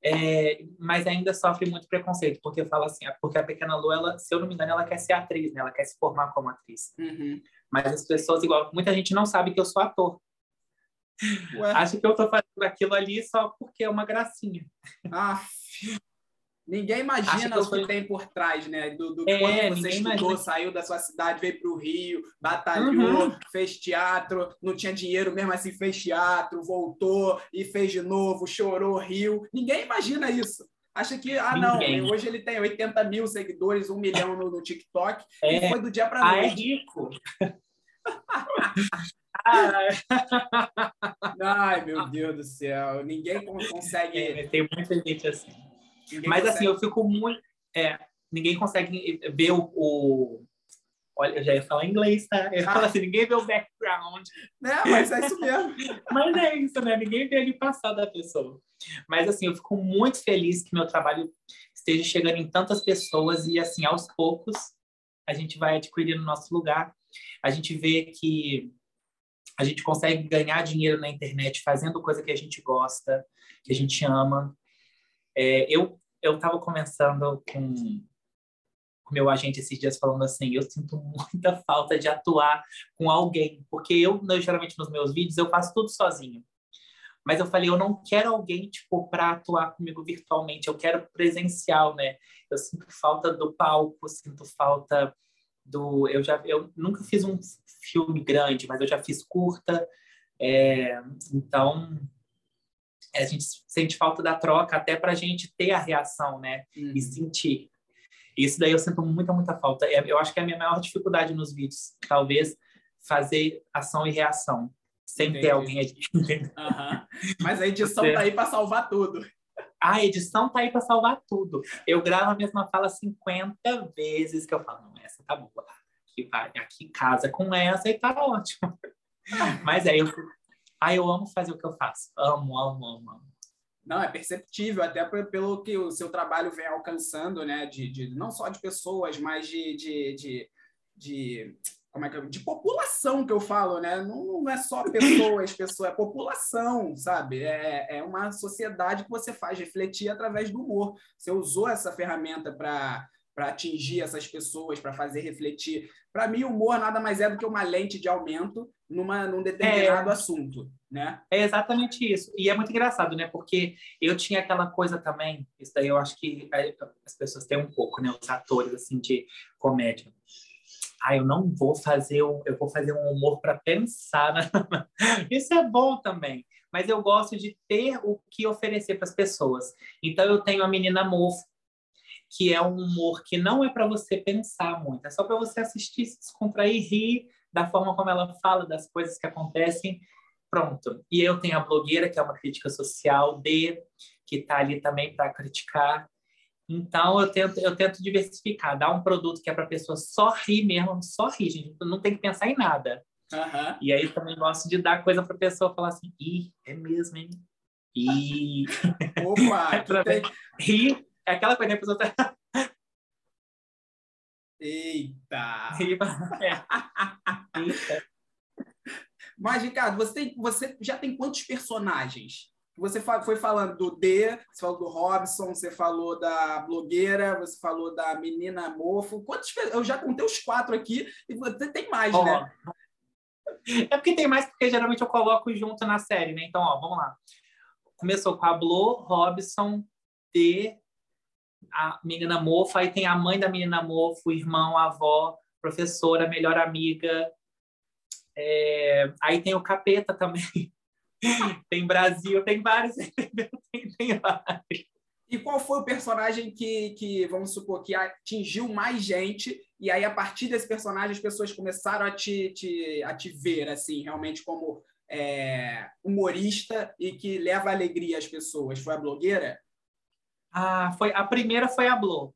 É, mas ainda sofre muito preconceito, porque fala assim, porque a Pequena Lu, ela, se eu não me engano, ela quer ser atriz, né? Ela quer se formar como atriz. Uhum. Mas as pessoas, igual, muita gente não sabe que eu sou ator. Ué? Acha que eu tô fazendo aquilo ali só porque é uma gracinha. Ah, Ninguém imagina o que tem por trás, né? Do, do é, quando você estudou, imagina. saiu da sua cidade, veio para o Rio, batalhou, uhum. fez teatro, não tinha dinheiro, mesmo assim fez teatro, voltou e fez de novo, chorou, riu. Ninguém imagina isso. Acha que, ah, Ninguém. não, hoje ele tem 80 mil seguidores, um milhão no, no TikTok, é. e foi do dia para noite. Ah, é rico. Ai, meu Deus do céu. Ninguém consegue. É, tem muita gente assim. Ninguém Mas consegue... assim, eu fico muito. É, ninguém consegue ver o, o, Olha, eu já ia falar inglês, tá? Eu ah. falo assim, ninguém vê o background. Né, mas é isso mesmo. mas é isso, né? Ninguém vê ali passar da pessoa. Mas assim, eu fico muito feliz que meu trabalho esteja chegando em tantas pessoas e assim, aos poucos, a gente vai adquirindo nosso lugar. A gente vê que a gente consegue ganhar dinheiro na internet fazendo coisa que a gente gosta, que a gente ama. É, eu eu estava conversando com o meu agente esses dias falando assim, eu sinto muita falta de atuar com alguém, porque eu, geralmente nos meus vídeos, eu faço tudo sozinho. Mas eu falei, eu não quero alguém, tipo, para atuar comigo virtualmente, eu quero presencial, né? Eu sinto falta do palco, sinto falta do... Eu já eu nunca fiz um filme grande, mas eu já fiz curta, é, então a gente sente falta da troca até para a gente ter a reação, né? Uhum. E sentir. Isso daí eu sinto muita, muita falta. É, eu acho que é a minha maior dificuldade nos vídeos, talvez fazer ação e reação, sem Entendi. ter alguém ali. Uhum. Mas a edição tá aí para salvar tudo. A edição tá aí para salvar tudo. Eu gravo a mesma fala 50 vezes que eu falo, não, essa tá boa. Aqui, vai, aqui casa com essa e tá ótimo. Mas é, eu, ah, eu amo fazer o que eu faço. Amo, amo, amo, amo. Não, é perceptível, até pelo que o seu trabalho vem alcançando, né? De, de não só de pessoas, mas de, de, de, de como é que é? de população que eu falo, né? Não, não é só pessoas, pessoa, é população, sabe? É, é uma sociedade que você faz refletir através do humor. Você usou essa ferramenta para para atingir essas pessoas, para fazer refletir. Para mim, o humor nada mais é do que uma lente de aumento numa, num determinado é, assunto, né? É exatamente isso. E é muito engraçado, né? Porque eu tinha aquela coisa também, isso daí eu acho que as pessoas têm um pouco, né? Os atores, assim, de comédia. Ah, eu não vou fazer um, eu vou fazer um humor para pensar. Isso é bom também. Mas eu gosto de ter o que oferecer para as pessoas. Então eu tenho a menina mofo, que é um humor que não é para você pensar muito, é só para você assistir, se descontrair, rir da forma como ela fala, das coisas que acontecem. Pronto. E eu tenho a blogueira, que é uma crítica social, D, que está ali também para criticar. Então, eu tento, eu tento diversificar, dar um produto que é para a pessoa só rir mesmo, só rir, gente. Não tem que pensar em nada. Uhum. E aí, eu também gosto de dar coisa para a pessoa falar assim: ih, é mesmo, hein? E. Opa! é tem... Rir é aquela coisa que a pessoa tá... Eita! Eita. Mas, Ricardo, você, tem, você já tem quantos personagens? Você foi falando do D, você falou do Robson, você falou da blogueira, você falou da menina mofo. Quantos? Eu já contei os quatro aqui e você tem mais, oh. né? É porque tem mais, porque geralmente eu coloco junto na série, né? Então, ó, vamos lá. Começou com a Blo, Robson, D, a menina mofa, aí tem a mãe da menina mofa, o irmão, a avó, professora, melhor amiga. É... Aí tem o capeta também. tem Brasil, tem vários, tem, tem vários. E qual foi o personagem que, que, vamos supor, que atingiu mais gente, e aí, a partir desse personagem, as pessoas começaram a te, te a te ver, assim, realmente como é, humorista e que leva alegria às pessoas? Foi a blogueira? Ah, foi, a primeira foi a Blo.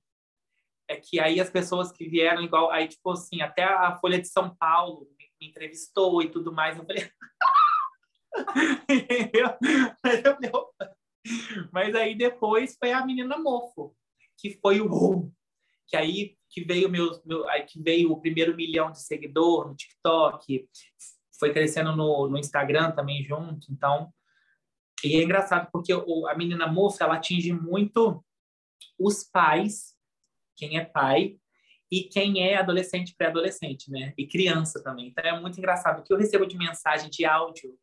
É que aí as pessoas que vieram igual, aí tipo assim, até a Folha de São Paulo me entrevistou e tudo mais, eu falei... Mas aí depois foi a menina mofo, que foi o que aí que veio meu, meu aí que veio o primeiro milhão de seguidor no TikTok, foi crescendo no, no Instagram também junto, então. E é engraçado porque o, a menina moça ela atinge muito os pais, quem é pai e quem é adolescente, pré-adolescente, né? E criança também. Então é muito engraçado que eu recebo de mensagem de áudio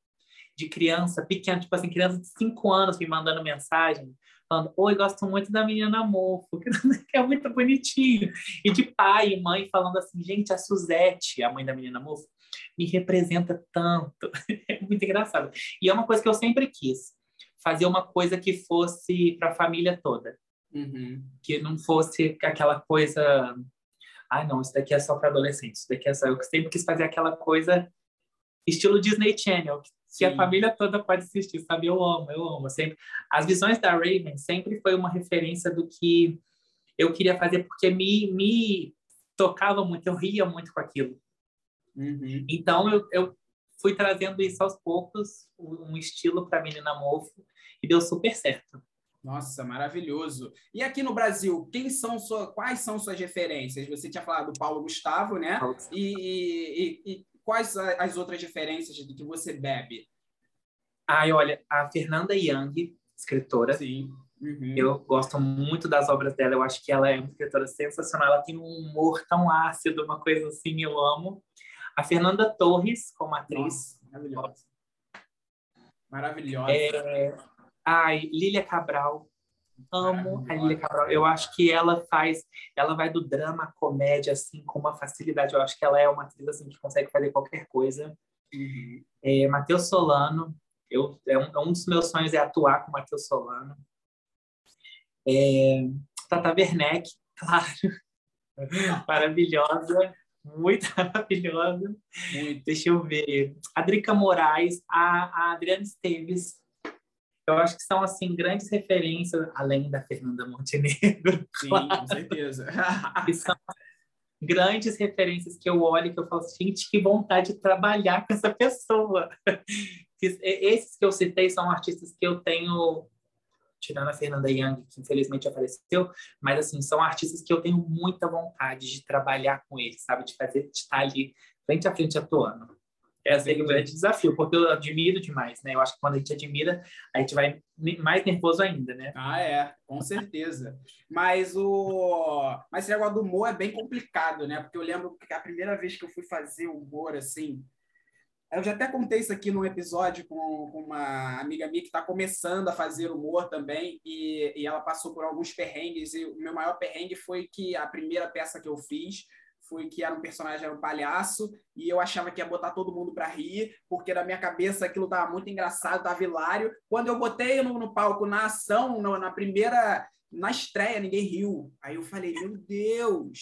de criança pequena, tipo assim, criança de 5 anos me mandando mensagem, falando, oi, gosto muito da menina mofo, que é muito bonitinho. E de pai e mãe falando assim, gente, a Suzette, a mãe da menina mofo, me representa tanto. É muito engraçado. E é uma coisa que eu sempre quis, fazer uma coisa que fosse para a família toda. Uhum. Que não fosse aquela coisa, ah, não, isso daqui é só para adolescentes, isso daqui é só... Eu sempre quis fazer aquela coisa estilo Disney Channel, que a família toda pode assistir, sabe? Eu amo, eu amo. Sempre. As visões da Raven sempre foi uma referência do que eu queria fazer, porque me, me tocava muito, eu ria muito com aquilo. Uhum. Então, eu, eu fui trazendo isso aos poucos, um estilo para Menina Mofo, e deu super certo. Nossa, maravilhoso. E aqui no Brasil, quem são sua, quais são suas referências? Você tinha falado do Paulo Gustavo, né? E, e, e, quais as outras de que você bebe? Ai, olha, a Fernanda Young, escritora. Sim. Uhum. Eu gosto muito das obras dela. Eu acho que ela é uma escritora sensacional. Ela tem um humor tão ácido, uma coisa assim, eu amo. A Fernanda Torres, como atriz. Nossa, maravilhosa. Maravilhosa. É... Ai, Lília Cabral. Amo a Lilia Cabral. Eu acho que ela faz, ela vai do drama à comédia assim com uma facilidade. Eu acho que ela é uma atriz assim que consegue fazer qualquer coisa. Uhum. É, Matheus Solano, eu é um, um, dos meus sonhos é atuar com Matheus Solano. É, Tata Werneck, claro, maravilhosa, muito maravilhosa. Muito. Deixa eu ver. A Drica Moraes, a, a Adriana Esteves, eu acho que são assim grandes referências além da Fernanda Montenegro. Sim, claro. com certeza. que são grandes referências que eu olho e que eu falo, gente, que vontade de trabalhar com essa pessoa. Esses que eu citei são artistas que eu tenho, tirando a Fernanda Young, que infelizmente apareceu, mas assim, são artistas que eu tenho muita vontade de trabalhar com eles, sabe? De fazer, de estar ali frente a frente atuando. Esse é o grande desafio, porque eu admiro demais, né? Eu acho que quando a gente admira, a gente vai mais nervoso ainda, né? Ah, é, com certeza. Mas o mas esse negócio do humor é bem complicado, né? Porque eu lembro que a primeira vez que eu fui fazer humor, assim, eu já até contei isso aqui num episódio com, com uma amiga minha que está começando a fazer humor também, e, e ela passou por alguns perrengues, e o meu maior perrengue foi que a primeira peça que eu fiz foi que era um personagem, era um palhaço, e eu achava que ia botar todo mundo para rir, porque na minha cabeça aquilo tava muito engraçado, tava hilário. Quando eu botei no, no palco, na ação, no, na primeira, na estreia, ninguém riu. Aí eu falei, meu Deus,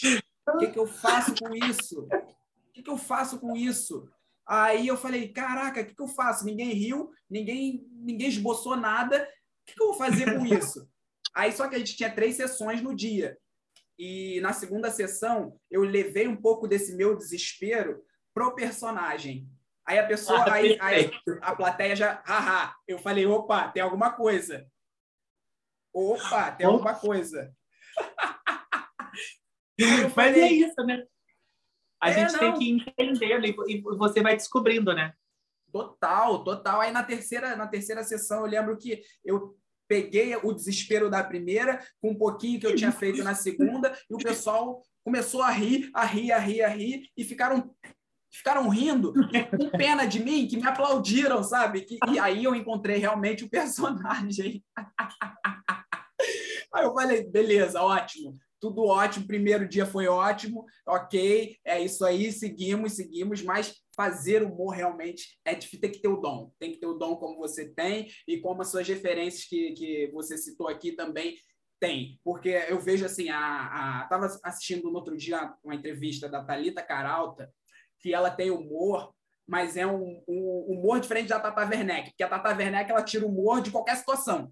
o que, que eu faço com isso? O que, que eu faço com isso? Aí eu falei, caraca, o que, que eu faço? Ninguém riu, ninguém, ninguém esboçou nada, o que, que eu vou fazer com isso? Aí só que a gente tinha três sessões no dia. E na segunda sessão, eu levei um pouco desse meu desespero pro personagem. Aí a pessoa, ah, aí, aí, a plateia já, haha. Eu falei, opa, tem alguma coisa. Opa, tem alguma coisa. Mas falei, é isso, né? A é, gente não. tem que entender e você vai descobrindo, né? Total, total. Aí na terceira, na terceira sessão eu lembro que eu peguei o desespero da primeira com um pouquinho que eu tinha feito na segunda e o pessoal começou a rir, a rir, a rir, a rir e ficaram ficaram rindo com pena de mim, que me aplaudiram, sabe? Que, e aí eu encontrei realmente o personagem. aí eu falei, beleza, ótimo tudo ótimo, primeiro dia foi ótimo, ok, é isso aí, seguimos, seguimos, mas fazer humor realmente é difícil, tem que ter o dom, tem que ter o dom como você tem e como as suas referências que, que você citou aqui também tem, porque eu vejo assim, a, a tava assistindo no outro dia uma entrevista da Talita Caralta, que ela tem humor, mas é um, um humor diferente da Tata Werneck, porque a Tata Werneck ela tira humor de qualquer situação.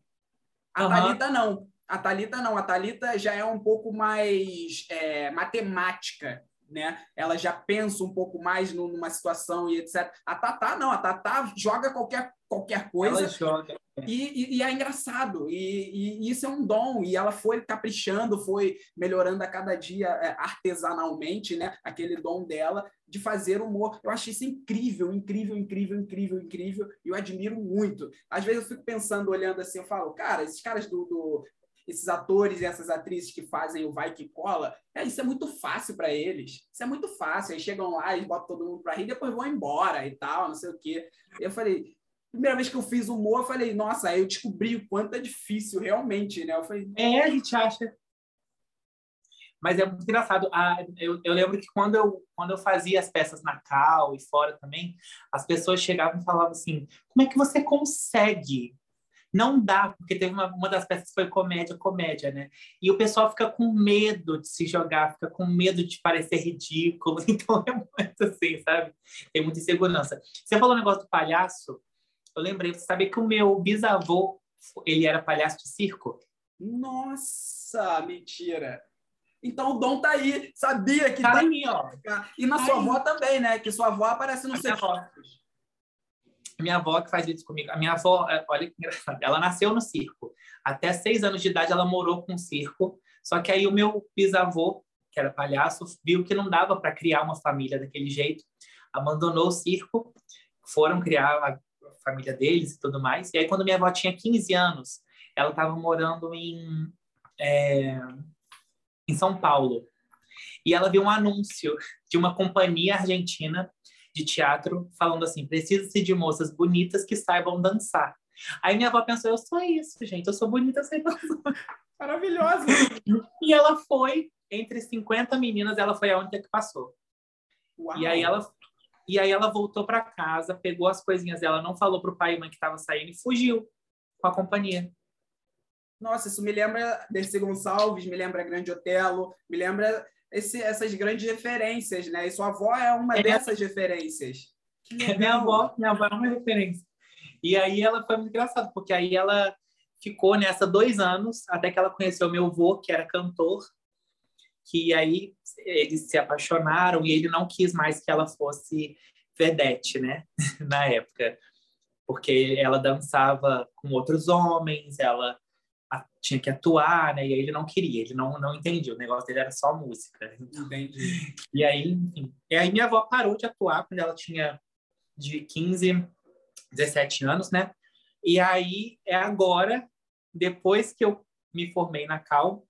A uhum. Thalita não. A Talita não, a Talita já é um pouco mais é, matemática, né? Ela já pensa um pouco mais numa situação e etc. A Tatá não, a Tatá joga qualquer, qualquer coisa. Ela joga. E, e, e é engraçado, e, e, isso é um dom. E ela foi caprichando, foi melhorando a cada dia é, artesanalmente, né? Aquele dom dela de fazer humor. Eu acho isso incrível, incrível, incrível, incrível, incrível. E eu admiro muito. Às vezes eu fico pensando, olhando assim, eu falo, cara, esses caras do, do esses atores e essas atrizes que fazem o vai que cola, é, isso é muito fácil para eles. Isso é muito fácil. Aí chegam lá e botam todo mundo para rir, depois vão embora e tal, não sei o quê. Eu falei, primeira vez que eu fiz humor, eu falei, nossa, aí eu descobri o quanto é difícil realmente, né? Eu falei, é, a gente acha. Mas é muito engraçado. Ah, eu, eu lembro que quando eu, quando eu fazia as peças na Cal e fora também, as pessoas chegavam e falavam assim: como é que você consegue não dá, porque teve uma, uma das peças que foi comédia, comédia, né? E o pessoal fica com medo de se jogar, fica com medo de parecer ridículo. Então é muito assim, sabe? Tem muita insegurança. Você falou o negócio do palhaço, eu lembrei, você sabe que o meu bisavô, ele era palhaço de circo? Nossa, mentira! Então o dom tá aí, sabia que tá, tá aí, ó. E na tá sua aí. avó também, né? Que sua avó aparece no seu minha avó que faz isso comigo. A minha avó, é, olha que engraçado, ela nasceu no circo. Até seis anos de idade ela morou com o circo. Só que aí o meu bisavô, que era palhaço, viu que não dava para criar uma família daquele jeito, abandonou o circo, foram criar a família deles e tudo mais. E aí quando minha avó tinha 15 anos, ela estava morando em é, em São Paulo. E ela viu um anúncio de uma companhia argentina de teatro falando assim: precisa-se de moças bonitas que saibam dançar. Aí minha avó pensou: eu sou isso, gente, eu sou bonita, sei dançar. Maravilhosa! E ela foi, entre 50 meninas, ela foi a única que passou. Uau. E aí ela e aí ela voltou para casa, pegou as coisinhas dela, não falou pro pai e mãe que estava saindo e fugiu com a companhia. Nossa, isso me lembra Dercy Gonçalves, me lembra Grande Otelo, me lembra esse, essas grandes referências, né? E sua avó é uma é. dessas referências. Minha avó, minha avó é uma referência. E aí ela foi muito engraçada, porque aí ela ficou nessa dois anos, até que ela conheceu meu avô, que era cantor, que aí eles se apaixonaram e ele não quis mais que ela fosse vedete, né? Na época. Porque ela dançava com outros homens, ela tinha que atuar, né? E aí ele não queria, ele não, não entendia, o negócio dele era só música. Entendi. E aí, enfim. E aí minha avó parou de atuar quando ela tinha de 15, 17 anos, né? E aí é agora, depois que eu me formei na Cal,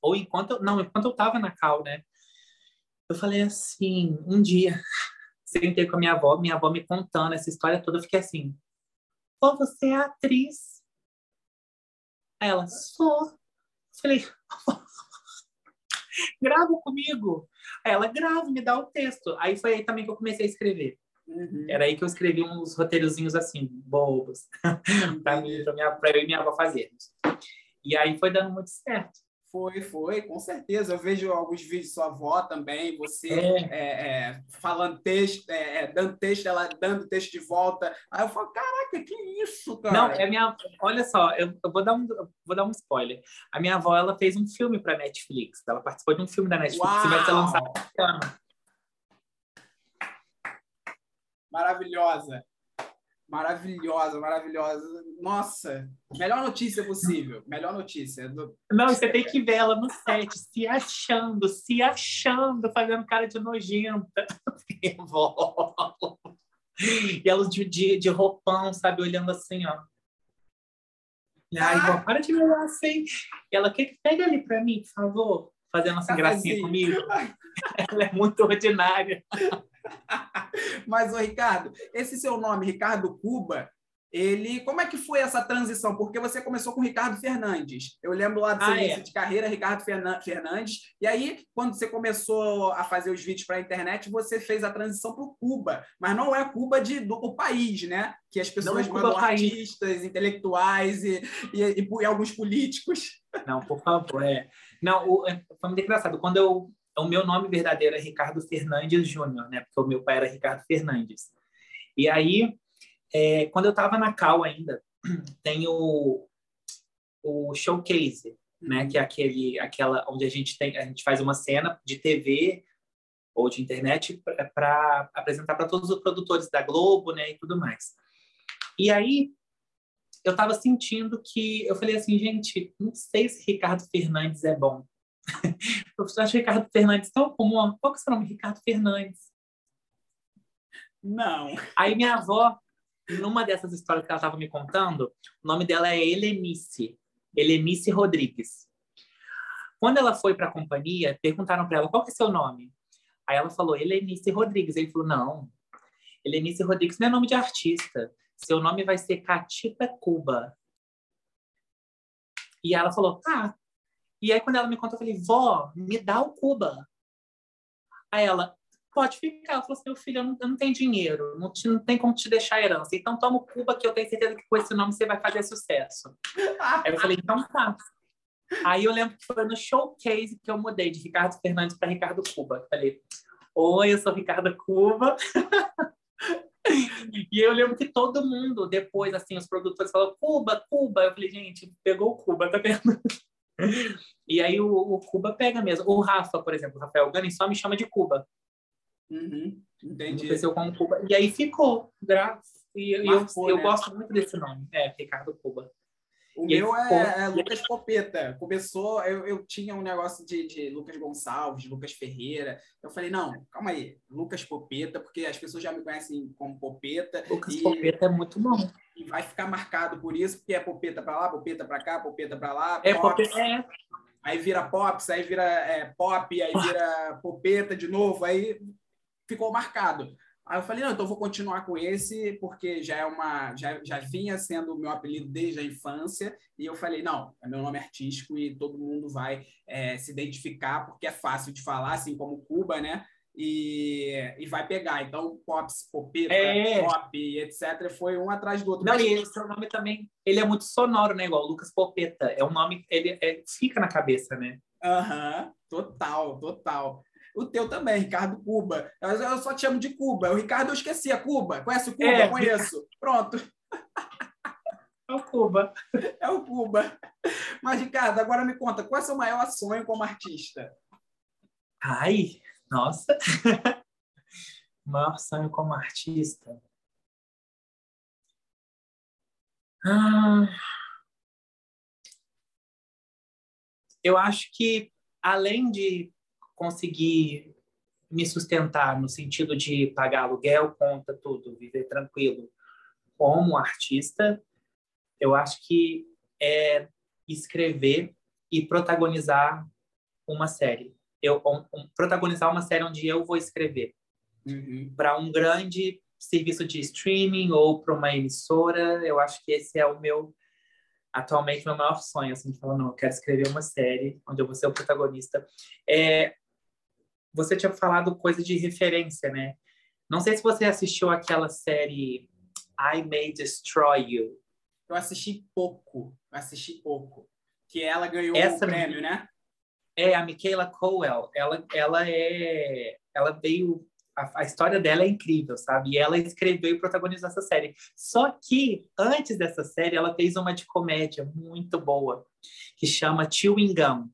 ou enquanto, não, enquanto eu estava na Cal, né? Eu falei assim, um dia, sentei com a minha avó, minha avó me contando essa história toda, eu fiquei assim, pô, você é atriz, ela, sou. Falei, grava comigo. Ela, grava, me dá o texto. Aí foi aí também que eu comecei a escrever. Uhum. Era aí que eu escrevi uns roteirozinhos assim, bobos, para mim, para eu e minha avó fazermos. E aí foi dando muito certo. Foi, foi, com certeza. Eu vejo alguns vídeos de sua avó também, você é. É, é, falando texto, é, é, dando texto, ela dando texto de volta. Aí eu falo, caraca, que isso, cara? Não, é minha. Olha só, eu, eu vou dar um, vou dar um spoiler. A minha avó ela fez um filme para Netflix. Ela participou de um filme da Netflix Uau! que vai ser lançado. Maravilhosa. Maravilhosa, maravilhosa. Nossa, melhor notícia possível. Melhor notícia. Não, você tem que ver ela no set, se achando, se achando, fazendo cara de nojenta. e ela de, de, de roupão, sabe, olhando assim, ó. Ai, ah. para de me olhar assim. E ela, que pega ali para mim, por favor, fazendo assim, gracinha comigo. ela é muito ordinária. Mas, ô, Ricardo, esse seu nome, Ricardo Cuba, ele, como é que foi essa transição? Porque você começou com Ricardo Fernandes. Eu lembro lá do seu ah, início é. de carreira, Ricardo Fernandes. E aí, quando você começou a fazer os vídeos para a internet, você fez a transição para o Cuba. Mas não é Cuba de, do o país, né? Que as pessoas é mandam artistas, intelectuais e, e, e, e, alguns políticos. Não, por favor. É. Não, o, é, foi muito engraçado. Quando eu o meu nome verdadeiro é Ricardo Fernandes Júnior, né? Porque o meu pai era Ricardo Fernandes. E aí, é, quando eu estava na Cal ainda, tem o, o showcase, né? Que é aquele, aquela onde a gente tem, a gente faz uma cena de TV ou de internet para apresentar para todos os produtores da Globo, né? E tudo mais. E aí eu estava sentindo que eu falei assim, gente, não sei se Ricardo Fernandes é bom o professor Ricardo Fernandes tão comum. Qual que é o seu nome? Ricardo Fernandes. Não. Aí minha avó, numa dessas histórias que ela estava me contando, o nome dela é Helenice. Helenice Rodrigues. Quando ela foi para a companhia, perguntaram para ela qual que é seu nome. Aí ela falou Helenice Rodrigues. Ele falou, não, Helenice Rodrigues não é nome de artista. Seu nome vai ser Catita Cuba. E ela falou, tá, e aí, quando ela me contou, eu falei, vó, me dá o Cuba. Aí ela, pode ficar. Ela falou assim, meu filho, eu não, eu não tenho dinheiro, não, te, não tem como te deixar herança. Então, toma o Cuba, que eu tenho certeza que com esse nome você vai fazer sucesso. aí eu falei, então tá. Aí eu lembro que foi no showcase que eu mudei de Ricardo Fernandes para Ricardo Cuba. Eu falei, oi, eu sou Ricardo Cuba. e eu lembro que todo mundo, depois, assim, os produtores falaram, Cuba, Cuba. Eu falei, gente, pegou o Cuba, tá vendo? E aí o, o, Cuba pega mesmo. O Rafa, por exemplo, o Rafael Gani só me chama de Cuba. Uhum, entendi. Aconteceu como Cuba. E aí ficou, graças. E Marcou, eu, eu né? gosto muito desse nome. É, Ricardo Cuba. O e meu é, é, Lucas Popeta. Começou, eu, eu tinha um negócio de, de Lucas Gonçalves, Lucas Ferreira. Eu falei, não, calma aí, Lucas Popeta, porque as pessoas já me conhecem como Popeta. Lucas e, Popeta é muito bom. Vai ficar marcado por isso, porque é Popeta para lá, Popeta para cá, Popeta para lá. É, Popeta é. Aí vira Pops, aí vira é, Pop, aí vira Popeta de novo, aí ficou marcado. Aí eu falei, não, então vou continuar com esse, porque já é uma. Já, já vinha sendo o meu apelido desde a infância. E eu falei, não, é meu nome artístico e todo mundo vai é, se identificar, porque é fácil de falar, assim como Cuba, né? E, e vai pegar. Então, Pops, Popeta, é. Pop, etc., foi um atrás do outro. Não, Mas... e o seu nome também, ele é muito sonoro, né? Igual Lucas Popeta. É um nome, ele é, fica na cabeça, né? Aham, uhum, total, total. O teu também, Ricardo Cuba. Eu só te chamo de Cuba. O Ricardo eu esqueci. É Cuba? Conhece o Cuba? É. Conheço. Pronto. É o Cuba. É o Cuba. Mas, Ricardo, agora me conta, qual é o seu maior sonho como artista? Ai, nossa. maior sonho como artista. Ah, eu acho que, além de conseguir me sustentar no sentido de pagar aluguel, conta, tudo, viver tranquilo como artista, eu acho que é escrever e protagonizar uma série. Eu um, um, protagonizar uma série onde eu vou escrever uhum. para um grande serviço de streaming ou para uma emissora. Eu acho que esse é o meu atualmente meu maior sonho, assim, de falar, não, eu quero escrever uma série onde eu vou ser o protagonista. É, você tinha falado coisa de referência, né? Não sei se você assistiu aquela série I May Destroy You. Eu assisti pouco, assisti pouco. Que ela ganhou Essa o prêmio, né? É, a Michaela Cowell. Ela, ela é... Ela veio... A, a, história dela é incrível, sabe? E ela escreveu e protagonizou essa série. Só que, antes dessa série, ela fez uma de comédia muito boa, que chama Chewing Gum.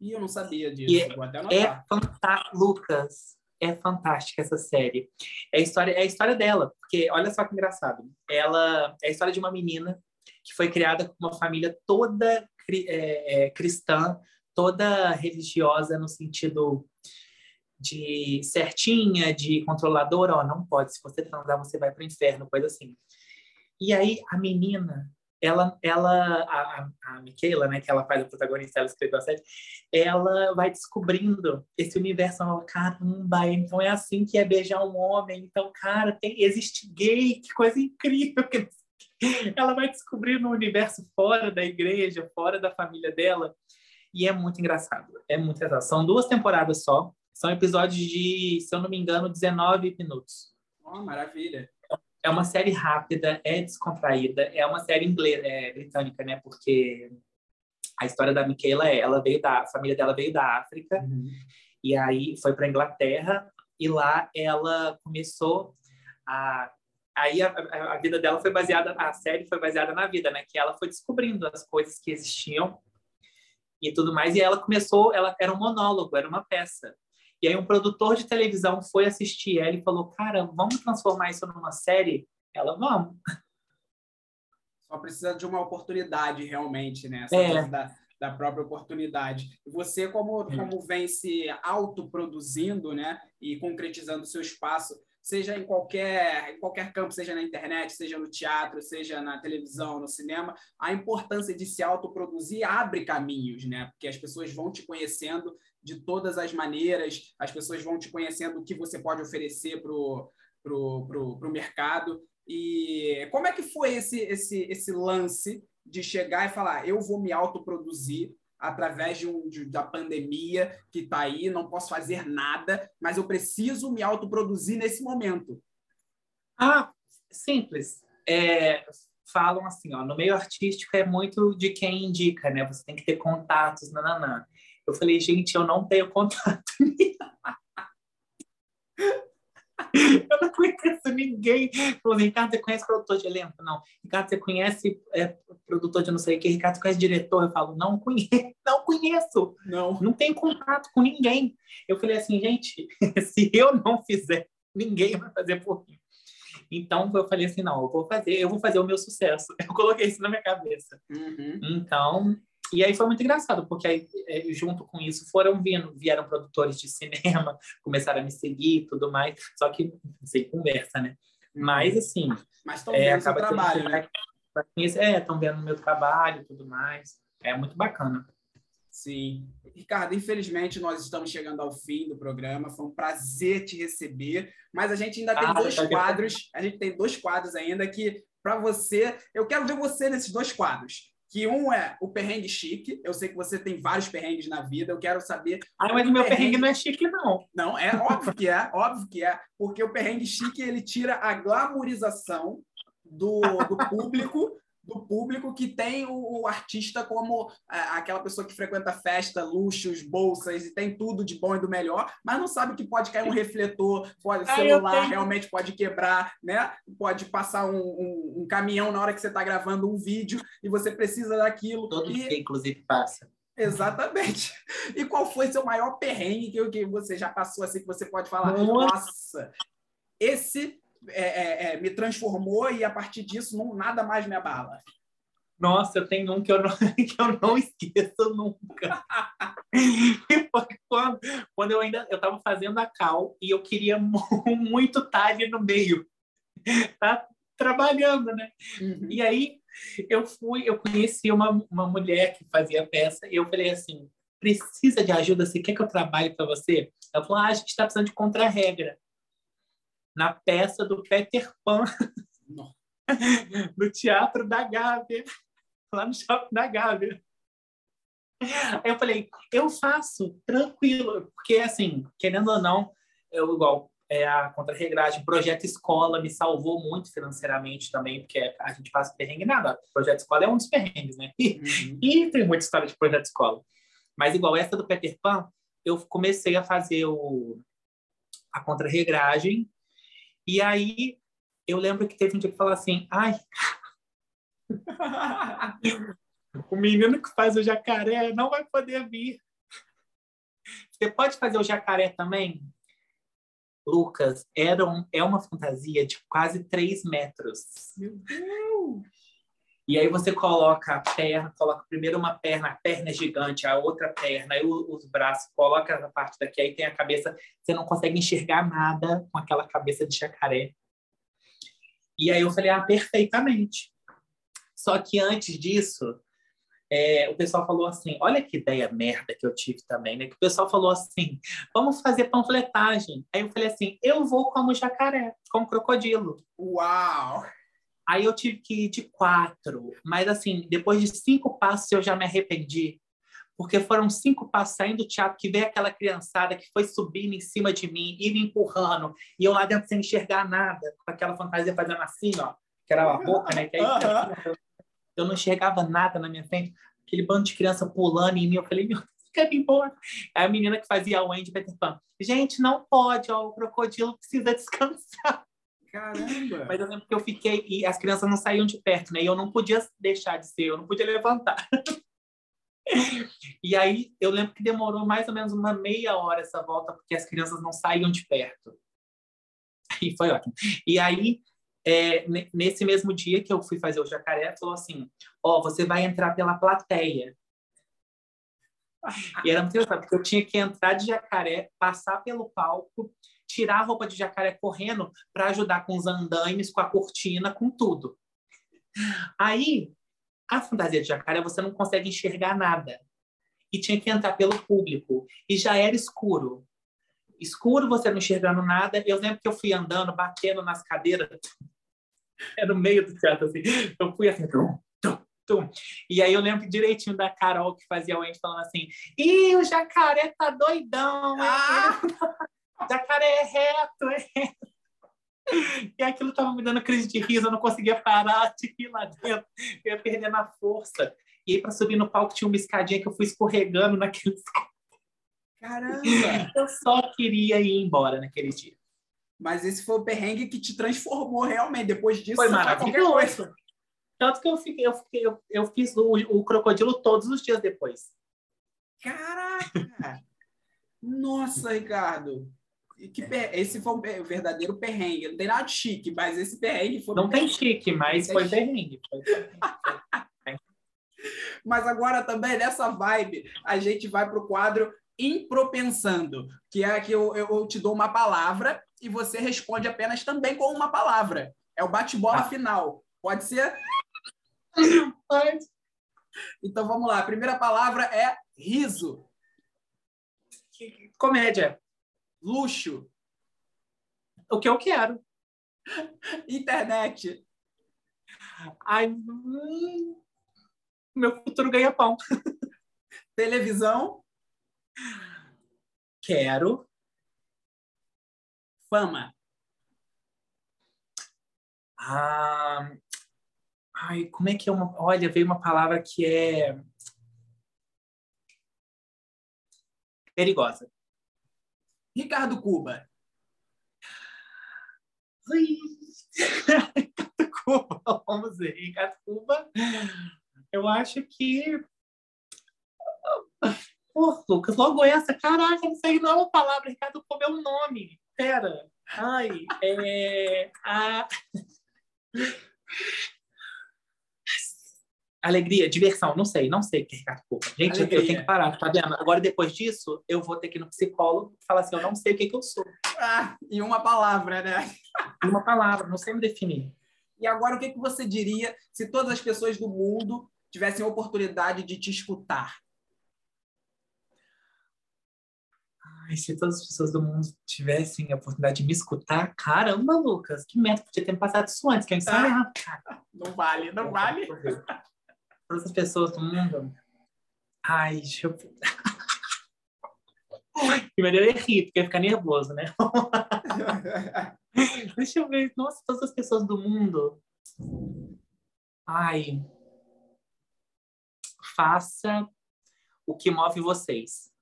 E eu não sabia disso. É, Vou até anotar. É fantástico, Lucas. é fantástica essa série. É a história, é a história dela, porque olha só que engraçado. Ela é a história de uma menina que foi criada com uma família toda é, é, cristã, toda religiosa no sentido de certinha, de controladora, ó, não pode, se você transar você vai para o inferno, coisa assim. E aí a menina, ela, ela a, a Michaela, né, que ela faz a protagonista, ela escreveu a série, ela vai descobrindo esse universo, ela, caramba, então é assim que é beijar um homem, então, cara, tem, existe gay, que coisa incrível. Ela vai descobrindo um universo fora da igreja, fora da família dela, e é muito engraçado, é muito engraçado. São duas temporadas só, são episódios de, se eu não me engano, 19 minutos. Oh, maravilha. É uma série rápida, é descontraída, é uma série inglesa, é, britânica, né? Porque a história da Michaela é, ela veio da, a família dela veio da África, uhum. e aí foi para Inglaterra, e lá ela começou a aí a, a, vida dela foi baseada, a série foi baseada na vida, né? Que ela foi descobrindo as coisas que existiam e tudo mais. E ela começou, ela era um monólogo, era uma peça. E aí um produtor de televisão foi assistir ela e falou, cara, vamos transformar isso numa série? Ela, vamos. Só precisa de uma oportunidade, realmente, né? Essa é. da, da própria oportunidade. Você, como, é. como vem se autoproduzindo, né? E concretizando seu espaço, seja em qualquer, em qualquer campo, seja na internet, seja no teatro, seja na televisão, no cinema, a importância de se autoproduzir abre caminhos, né? Porque as pessoas vão te conhecendo de todas as maneiras, as pessoas vão te conhecendo o que você pode oferecer para o pro, pro, pro mercado. E como é que foi esse, esse, esse lance de chegar e falar, eu vou me autoproduzir através de um, de, da pandemia que está aí, não posso fazer nada, mas eu preciso me autoproduzir nesse momento? Ah, simples. É, falam assim, ó, no meio artístico é muito de quem indica, né? Você tem que ter contatos, nananã. Eu falei, gente, eu não tenho contato. eu não conheço ninguém. Falou, Ricardo, você conhece produtor de elenco? Não. Ricardo, você conhece é, produtor de não sei o que? Ricardo, você conhece diretor? Eu falo, não conheço. Não conheço. Não. Não tenho contato com ninguém. Eu falei assim, gente, se eu não fizer, ninguém vai fazer por mim. Então eu falei assim, não, eu vou fazer, eu vou fazer o meu sucesso. Eu coloquei isso na minha cabeça. Uhum. Então e aí foi muito engraçado, porque aí, é, junto com isso foram vindo, vieram produtores de cinema, começaram a me seguir e tudo mais, só que sem conversa, né? Uhum. Mas assim. Mas estão é, vendo o trabalho, né? É, estão vendo o meu trabalho e tudo mais. É muito bacana. Sim. Ricardo, infelizmente nós estamos chegando ao fim do programa. Foi um prazer te receber, mas a gente ainda tem ah, dois quadros. A gente tem dois quadros ainda que para você, eu quero ver você nesses dois quadros que um é o perrengue chique. Eu sei que você tem vários perrengues na vida. Eu quero saber. Ah, mas o meu perrengue... perrengue não é chique, não. Não, é óbvio que é, óbvio que é, porque o perrengue chique ele tira a glamorização do, do público do público que tem o, o artista como é, aquela pessoa que frequenta festa, luxos, bolsas e tem tudo de bom e do melhor, mas não sabe que pode cair um refletor, pode ah, celular realmente pode quebrar, né? Pode passar um, um, um caminhão na hora que você está gravando um vídeo e você precisa daquilo. Todo e... dia, inclusive, passa. Exatamente. E qual foi seu maior perrengue que, que você já passou assim que você pode falar? Nossa, esse é, é, é, me transformou e a partir disso não, nada mais me abala. Nossa, eu tenho um que eu não, que eu não esqueço nunca. quando, quando eu ainda eu estava fazendo a cal e eu queria muito estar ali no meio, tá trabalhando, né? Uhum. E aí eu fui, eu conheci uma, uma mulher que fazia peça e eu falei assim, precisa de ajuda? Você quer que eu trabalhe para você? Ela falou, ah, a gente está precisando de contra-regra na peça do Peter Pan, no Teatro da Gávea, lá no Shopping da Gávea. Aí eu falei, eu faço, tranquilo, porque assim, querendo ou não, eu igual é, a contra-regragem, projeto escola me salvou muito financeiramente também, porque a gente passa perrengue nada. Projeto escola é um dos perrengues, né? Uhum. E tem muita história de projeto escola. Mas igual essa do Peter Pan, eu comecei a fazer o, a contra-regragem e aí eu lembro que teve um dia que falou assim, ai, o menino que faz o jacaré não vai poder vir. Você pode fazer o jacaré também? Lucas, era um, é uma fantasia de quase 3 metros. Meu Deus! E aí você coloca a perna, coloca primeiro uma perna, a perna é gigante, a outra perna, aí os braços, coloca a parte daqui, aí tem a cabeça, você não consegue enxergar nada com aquela cabeça de jacaré. E aí eu falei, ah, perfeitamente. Só que antes disso, é, o pessoal falou assim, olha que ideia merda que eu tive também, né? Que o pessoal falou assim, vamos fazer panfletagem. Aí eu falei assim, eu vou como jacaré, como crocodilo. Uau! Aí eu tive que ir de quatro, mas assim, depois de cinco passos eu já me arrependi, porque foram cinco passos saindo do teatro que veio aquela criançada que foi subindo em cima de mim e me empurrando, e eu lá dentro sem enxergar nada, com aquela fantasia fazendo assim, ó, que era a boca, né? Que aí, eu não enxergava nada na minha frente, aquele bando de criança pulando em mim, eu falei, meu Deus, quer ir embora. Aí a menina que fazia o Wendy Peter Pan, gente, não pode, ó, o crocodilo precisa descansar. Caramba! Mas eu lembro que eu fiquei e as crianças não saíam de perto, né? E eu não podia deixar de ser, eu não podia levantar. e aí eu lembro que demorou mais ou menos uma meia hora essa volta, porque as crianças não saíam de perto. E foi ótimo. E aí, é, nesse mesmo dia que eu fui fazer o jacaré, falou assim: Ó, oh, você vai entrar pela plateia. E era muito engraçado, porque eu tinha que entrar de jacaré, passar pelo palco tirar a roupa de jacaré correndo para ajudar com os andaimes, com a cortina, com tudo. Aí, a fantasia de jacaré, você não consegue enxergar nada. E tinha que entrar pelo público. E já era escuro. Escuro, você não enxergando nada. Eu lembro que eu fui andando, batendo nas cadeiras. Era no meio do teatro, assim. Eu fui assim, tum, tum, tum. E aí eu lembro direitinho da Carol que fazia o ente falando assim: Ih, o jacaré tá doidão? Ah! jacaré é reto, é reto. E aquilo estava me dando crise de riso, eu não conseguia parar de rir lá dentro, eu ia perdendo a força. E aí, para subir no palco, tinha uma escadinha que eu fui escorregando naquele. Caramba! Eu só queria ir embora naquele dia. Mas esse foi o perrengue que te transformou realmente. Depois disso, foi maravilhoso. Tanto que eu, fiquei, eu, fiquei, eu, eu fiz o, o crocodilo todos os dias depois. Caraca! Nossa, Ricardo! Que esse foi o verdadeiro perrengue. Não tem nada de chique, mas esse perrengue foi. Não tem chique, mas foi perrengue. mas agora também, nessa vibe, a gente vai para o quadro Impropensando, que é que eu, eu te dou uma palavra e você responde apenas também com uma palavra. É o bate-bola ah. final. Pode ser? Pode. Então vamos lá. A primeira palavra é riso. Comédia. Luxo. O que eu quero. Internet. Ai, hum, meu futuro ganha pão. Televisão. Quero. Fama. Ah, ai, como é que é uma. Olha, veio uma palavra que é. Perigosa. Ricardo Cuba. Ricardo Cuba, vamos ver. Ricardo Cuba, eu acho que. Pô, Lucas, logo essa, caraca, não sei não é uma palavra, Ricardo Cuba é um nome. Pera. Ai, é. A... Alegria, diversão, não sei, não sei o que é Ricardo Cuba. Gente, Alegria. eu tenho que parar, tá vendo? Agora, depois disso, eu vou ter que ir no psicólogo e falar assim: eu não sei o que, é que eu sou. Ah, em uma palavra, né? Em uma palavra, não sei me definir. E agora, o que, que você diria se todas as pessoas do mundo tivessem a oportunidade de te escutar? Ai, se todas as pessoas do mundo tivessem a oportunidade de me escutar, caramba, Lucas, que meta, podia ter me passado isso antes, quem sabe? Ah, não vale, não vale todas as pessoas do mundo. Ai, deixa eu. Primeiro eu rir, porque ia ficar nervoso, né? deixa eu ver. Nossa, todas as pessoas do mundo. Ai. Faça o que move vocês.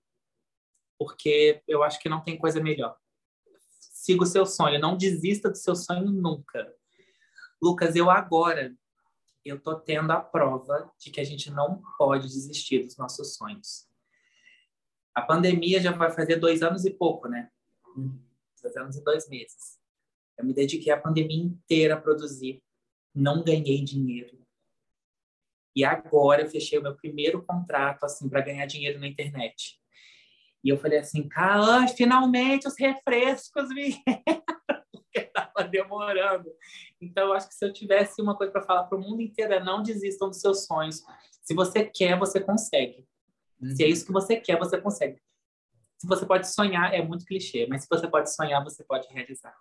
Porque eu acho que não tem coisa melhor. Siga o seu sonho. Não desista do seu sonho nunca. Lucas, eu agora eu tô tendo a prova de que a gente não pode desistir dos nossos sonhos. A pandemia já vai fazer dois anos e pouco, né? dois anos e dois meses. Eu me dediquei a pandemia inteira a produzir, não ganhei dinheiro. E agora eu fechei o meu primeiro contrato assim para ganhar dinheiro na internet. E eu falei assim, cara, finalmente os refrescos vieram, porque estava demorando. Então, eu acho que se eu tivesse uma coisa para falar para o mundo inteiro, é não desistam dos seus sonhos. Se você quer, você consegue. Uhum. Se é isso que você quer, você consegue. Se você pode sonhar, é muito clichê, mas se você pode sonhar, você pode realizar.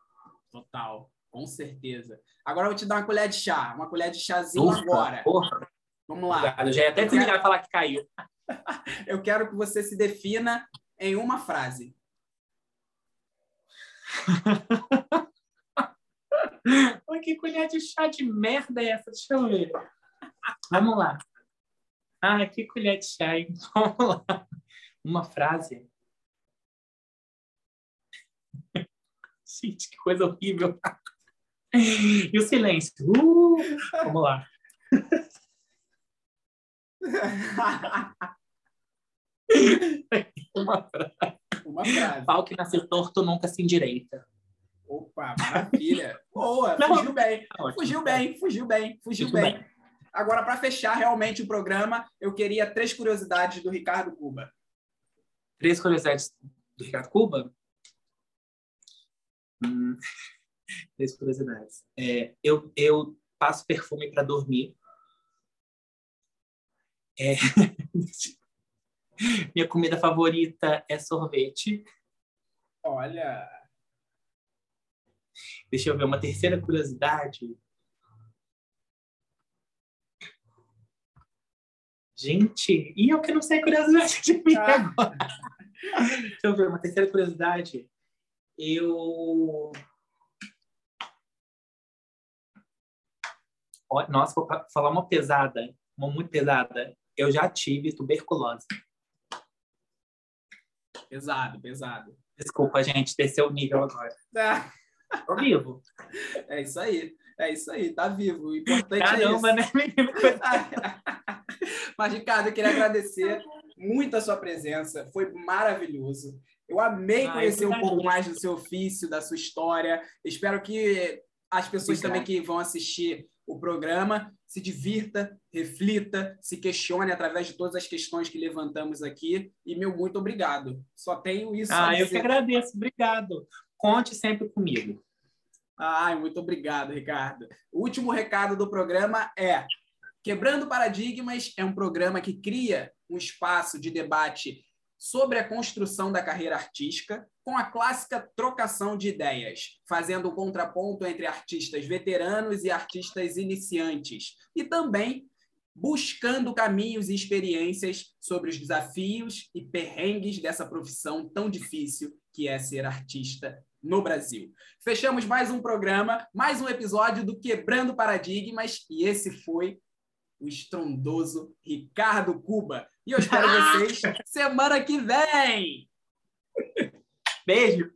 Total, com certeza. Agora eu vou te dar uma colher de chá, uma colher de chazinho Ufa, agora. Porra. Vamos lá. Eu já ia até terminar de falar que caiu. eu quero que você se defina em uma frase. Ai, que colher de chá de merda é essa? Deixa eu ver. Vamos lá. Ah, que colher de chá, hein? Vamos lá. Uma frase. Gente, que coisa horrível. E o silêncio. Uh, vamos lá. Uma frase. Uma frase. Pau que nasceu torto nunca se endireita. Opa, maravilha. Boa, fugiu bem. Tá fugiu bem, fugiu bem, fugiu bem. bem. Agora, para fechar realmente o programa, eu queria três curiosidades do Ricardo Cuba. Três curiosidades do Ricardo Cuba? Hum, três curiosidades. É, eu, eu passo perfume para dormir. É... Minha comida favorita é sorvete. Olha. Deixa eu ver uma terceira curiosidade. Gente, e eu que não sei curiosidade de mim ah. agora. Deixa eu ver, uma terceira curiosidade. Eu. Nossa, vou falar uma pesada, uma muito pesada. Eu já tive tuberculose. Pesado, pesado. Desculpa, gente, desceu o nível agora. Tá. Tô vivo. É isso aí. É isso aí, tá vivo. O importante Caramba, é isso. né? Mas, Ricardo, eu queria agradecer muito a sua presença. Foi maravilhoso. Eu amei ah, conhecer um pouco mais do seu ofício, da sua história. Espero que as pessoas Obrigado. também que vão assistir o programa se divirta, reflita, se questione através de todas as questões que levantamos aqui. E meu muito obrigado. Só tenho isso ah. Ah, eu que agradeço. Obrigado. Conte sempre comigo. Ai, muito obrigado, Ricardo. O último recado do programa é: Quebrando Paradigmas é um programa que cria um espaço de debate sobre a construção da carreira artística, com a clássica trocação de ideias, fazendo um contraponto entre artistas veteranos e artistas iniciantes, e também buscando caminhos e experiências sobre os desafios e perrengues dessa profissão tão difícil que é ser artista no Brasil. Fechamos mais um programa, mais um episódio do Quebrando Paradigmas, e esse foi o estrondoso Ricardo Cuba. E eu espero vocês semana que vem! Beijo!